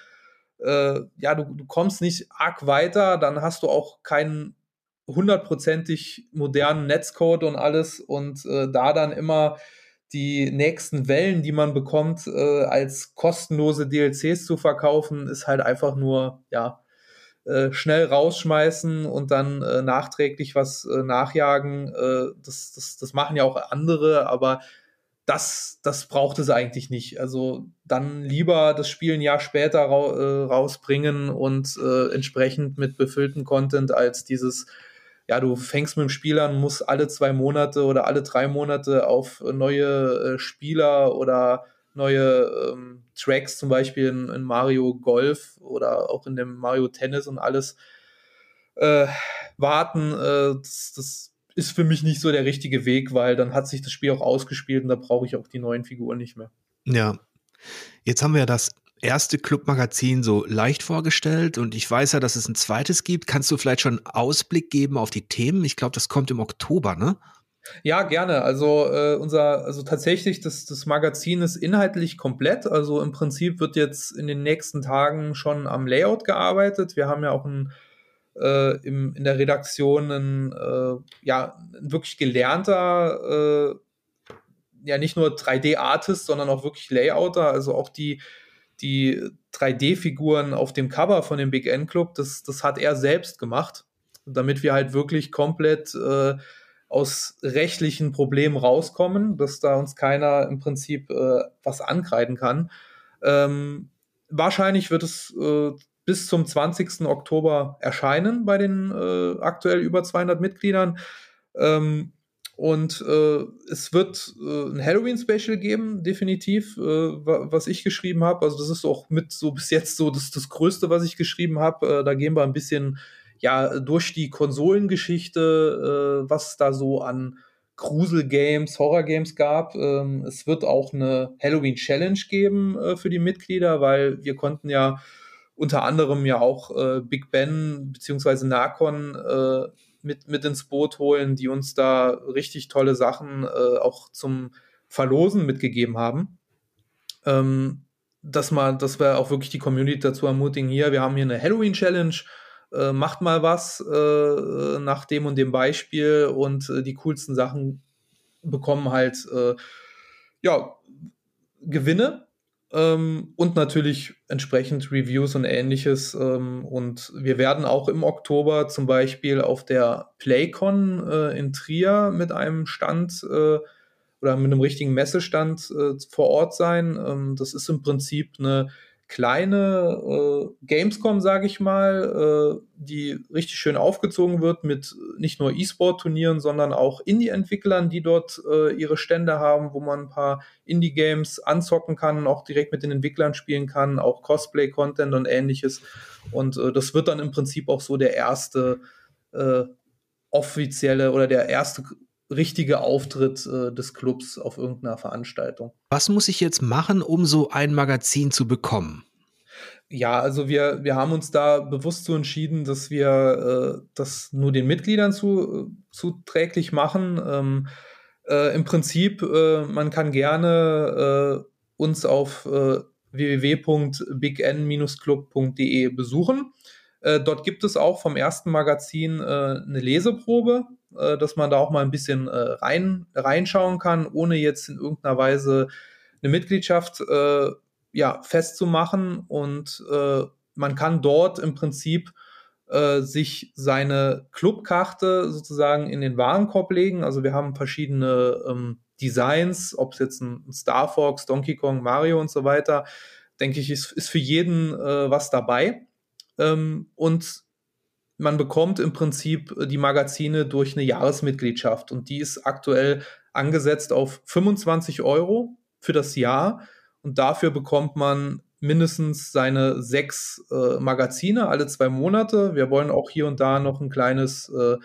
äh, ja, du, du kommst nicht arg weiter, dann hast du auch keinen hundertprozentig modernen Netzcode und alles und äh, da dann immer die nächsten Wellen, die man bekommt, äh, als kostenlose DLCs zu verkaufen, ist halt einfach nur, ja, äh, schnell rausschmeißen und dann äh, nachträglich was äh, nachjagen. Äh, das, das, das machen ja auch andere, aber das, das braucht es eigentlich nicht. Also dann lieber das Spiel ein Jahr später ra äh, rausbringen und entsprechend mit befülltem Content als dieses, ja, du fängst mit dem Spiel an, musst alle zwei Monate oder alle drei Monate auf neue Spieler oder neue ähm, Tracks, zum Beispiel in, in, Mario Golf oder auch in dem Mario Tennis und alles äh, warten. Äh, das, das ist für mich nicht so der richtige Weg, weil dann hat sich das Spiel auch ausgespielt und da brauche ich auch die neuen Figuren nicht mehr. Ja. Jetzt haben wir ja das erste Clubmagazin so leicht vorgestellt und ich weiß ja, dass es ein zweites gibt. Kannst du vielleicht schon Ausblick geben auf die Themen? Ich glaube, das kommt im Oktober, ne? Ja, gerne. Also äh, unser, also tatsächlich, das, das Magazin ist inhaltlich komplett. Also im Prinzip wird jetzt in den nächsten Tagen schon am Layout gearbeitet. Wir haben ja auch ein äh, im, in der Redaktion ein, äh, ja, ein wirklich gelernter, äh, ja nicht nur 3D-Artist, sondern auch wirklich Layouter, also auch die, die 3D-Figuren auf dem Cover von dem Big N Club, das, das hat er selbst gemacht, damit wir halt wirklich komplett äh, aus rechtlichen Problemen rauskommen, dass da uns keiner im Prinzip äh, was ankreiden kann. Ähm, wahrscheinlich wird es äh, bis zum 20. Oktober erscheinen bei den äh, aktuell über 200 Mitgliedern. Ähm, und äh, es wird äh, ein Halloween-Special geben, definitiv, äh, was ich geschrieben habe. Also das ist auch mit so bis jetzt so das, das Größte, was ich geschrieben habe. Äh, da gehen wir ein bisschen ja durch die Konsolengeschichte, äh, was da so an Grusel-Games, Horror-Games gab. Ähm, es wird auch eine Halloween-Challenge geben äh, für die Mitglieder, weil wir konnten ja unter anderem ja auch äh, Big Ben beziehungsweise Narcon äh, mit, mit ins Boot holen, die uns da richtig tolle Sachen äh, auch zum Verlosen mitgegeben haben. Ähm, dass man, dass wir auch wirklich die Community dazu ermutigen, hier, wir haben hier eine Halloween-Challenge, äh, macht mal was äh, nach dem und dem Beispiel und äh, die coolsten Sachen bekommen halt äh, ja Gewinne ähm, und natürlich entsprechend Reviews und ähnliches. Ähm, und wir werden auch im Oktober zum Beispiel auf der PlayCon äh, in Trier mit einem Stand oder mit einem richtigen Messestand vor Ort sein. Ähm, das ist im Prinzip eine kleine äh, Gamescom, sage ich mal, äh, die richtig schön aufgezogen wird mit nicht nur E-Sport-Turnieren, sondern auch Indie-Entwicklern, die dort äh, ihre Stände haben, wo man ein paar Indie-Games anzocken kann, auch direkt mit den Entwicklern spielen kann, auch Cosplay-Content und ähnliches. Und äh, das wird dann im Prinzip auch so der erste äh, offizielle oder der erste richtige Auftritt äh, des Clubs auf irgendeiner Veranstaltung. Was muss ich jetzt machen, um so ein Magazin zu bekommen? Ja, also wir, wir haben uns da bewusst so entschieden, dass wir äh, das nur den Mitgliedern zu, zuträglich machen. Ähm, äh, Im Prinzip, äh, man kann gerne äh, uns auf äh, www.bign-club.de besuchen. dort gibt es auch vom ersten Magazin eine Leseprobe äh, dass man da auch mal ein bisschen äh, rein, reinschauen kann, ohne jetzt in irgendeiner Weise eine Mitgliedschaft äh, ja, festzumachen. Und äh, man kann dort im Prinzip äh, sich seine Clubkarte sozusagen in den Warenkorb legen. Also wir haben verschiedene ähm, Designs, ob es jetzt ein Star Fox, Donkey Kong, Mario und so weiter, denke ich, ist, ist für jeden äh, was dabei. Ähm, und man bekommt im Prinzip äh, die Magazine durch eine Jahresmitgliedschaft und die ist aktuell angesetzt auf 25 Euro für das Jahr und dafür bekommt man mindestens seine sechs äh, Magazine alle zwei Monate. Wir wollen auch hier und da noch ein kleines, äh,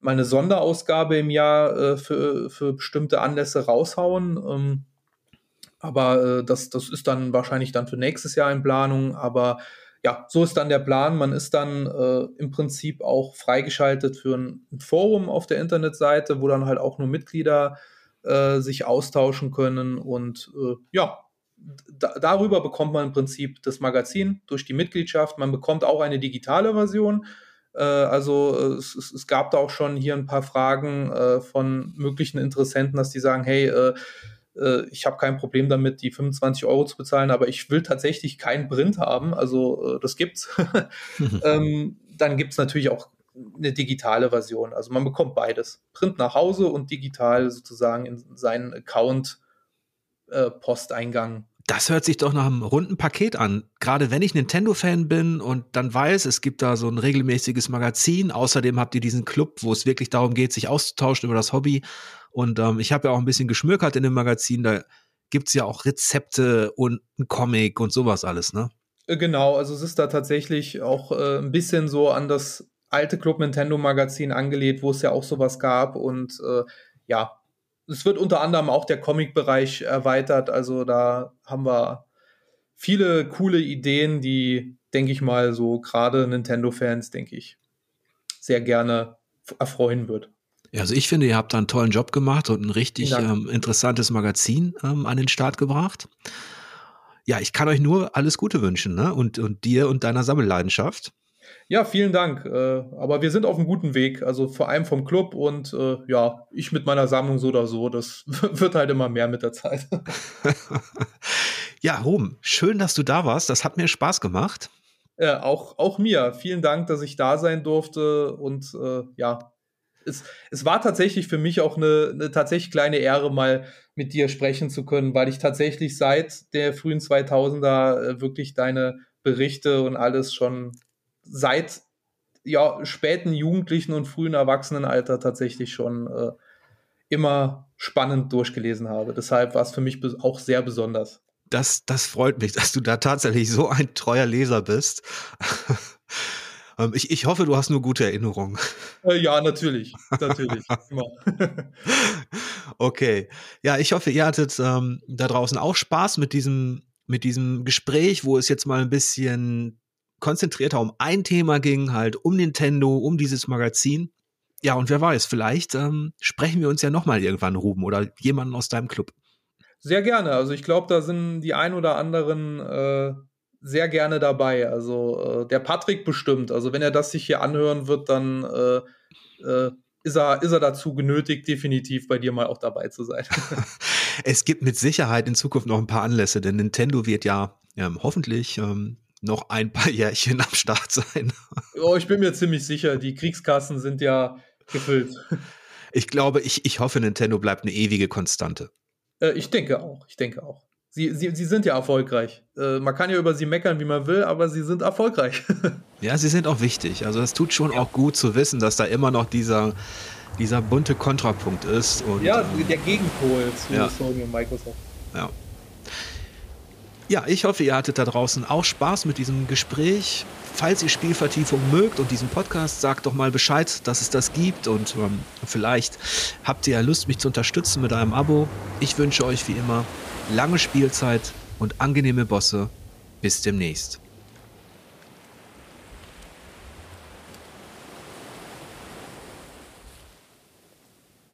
mal Sonderausgabe im Jahr äh, für, für bestimmte Anlässe raushauen. Ähm, aber äh, das, das ist dann wahrscheinlich dann für nächstes Jahr in Planung. Aber ja, so ist dann der Plan. Man ist dann äh, im Prinzip auch freigeschaltet für ein, Forum auf der Internetseite, wo dann halt auch nur Mitglieder äh, sich austauschen können. Und äh, ja, darüber bekommt man im Prinzip das Magazin durch die Mitgliedschaft. Man bekommt auch eine digitale Version. Äh, also äh, es, es, gab da auch schon hier ein paar Fragen äh, von möglichen Interessenten, dass die sagen, hey, ich habe kein Problem damit, die 25 Euro zu bezahlen, aber ich will tatsächlich keinen Print haben, also äh, das gibt's. ähm, dann gibt's natürlich auch eine digitale Version. Also man bekommt beides. Print nach Hause und digital sozusagen in seinen Account äh, Posteingang das hört sich doch nach einem runden Paket an. Gerade wenn ich Nintendo-Fan bin und dann weiß, es gibt da so ein regelmäßiges Magazin. Außerdem habt ihr diesen Club, wo es wirklich darum geht, sich auszutauschen über das Hobby. Und ähm, ich habe ja auch ein bisschen geschmökert in dem Magazin. Da gibt's ja auch Rezepte und ein Comic und sowas alles, ne? Äh, genau, also es ist da tatsächlich auch äh, ein bisschen so an das alte Club Nintendo Magazin angelehnt, wo es ja auch sowas gab. Und äh, ja, es wird unter anderem auch der Comic-Bereich erweitert. Also da haben wir viele coole Ideen, die, denke ich mal, so gerade Nintendo-Fans, denke ich, sehr gerne erfreuen wird. Also ich finde, ihr habt da einen tollen Job gemacht und ein richtig ähm, interessantes Magazin ähm, an den Start gebracht. Ja, ich kann euch nur alles Gute wünschen, ne? Und, und dir und deiner Sammelleidenschaft. Ja, vielen Dank. Äh, aber wir sind auf einem guten Weg. Also vor allem vom Club und äh, ja, ich mit meiner Sammlung so oder so. Das wird halt immer mehr mit der Zeit. ja, Ruhm, schön, dass du da warst. Das hat mir Spaß gemacht. Äh, auch, auch mir. Vielen Dank, dass ich da sein durfte. Und äh, ja, es, es war tatsächlich für mich auch eine, eine tatsächlich kleine Ehre, mal mit dir sprechen zu können, weil ich tatsächlich seit der frühen 2000er äh, wirklich deine Berichte und alles schon seit ja, späten Jugendlichen und frühen Erwachsenenalter tatsächlich schon äh, immer spannend durchgelesen habe. Deshalb war es für mich auch sehr besonders. Das, das freut mich, dass du da tatsächlich so ein treuer Leser bist. Ähm, ich, ich hoffe, du hast nur gute Erinnerungen. Äh, ja, natürlich. Natürlich. okay. Ja, ich hoffe, ihr hattet ähm, da draußen auch Spaß mit diesem, mit diesem Gespräch, wo es jetzt mal ein bisschen konzentrierter um ein Thema ging, halt um Nintendo, um dieses Magazin. Ja, und wer weiß, vielleicht ähm, sprechen wir uns ja nochmal irgendwann, Ruben, oder jemanden aus deinem Club. Sehr gerne. Also ich glaube, da sind die ein oder anderen äh, sehr gerne dabei. Also äh, der Patrick bestimmt. Also wenn er das sich hier anhören wird, dann äh, äh ist er, ist er dazu genötigt, definitiv bei dir mal auch dabei zu sein. es gibt mit Sicherheit in Zukunft noch ein paar Anlässe, denn Nintendo wird ja ähm, hoffentlich ähm, noch ein paar Jährchen am Start sein. Oh, ich bin mir ziemlich sicher, die Kriegskassen sind ja gefüllt. Ich glaube, ich, ich hoffe, Nintendo bleibt eine ewige Konstante. Äh, ich denke auch, ich denke auch. Sie, sie, sie sind ja erfolgreich. Äh, man kann ja über sie meckern, wie man will, aber sie sind erfolgreich. ja, sie sind auch wichtig. Also es tut schon ja. auch gut zu wissen, dass da immer noch dieser, dieser bunte Kontrapunkt ist. Und, ja, der Gegenpol zu ja. Sony und Microsoft. Ja. Ja, ich hoffe, ihr hattet da draußen auch Spaß mit diesem Gespräch. Falls ihr Spielvertiefung mögt und diesen Podcast, sagt doch mal Bescheid, dass es das gibt und ähm, vielleicht habt ihr ja Lust, mich zu unterstützen mit einem Abo. Ich wünsche euch wie immer lange Spielzeit und angenehme Bosse. Bis demnächst.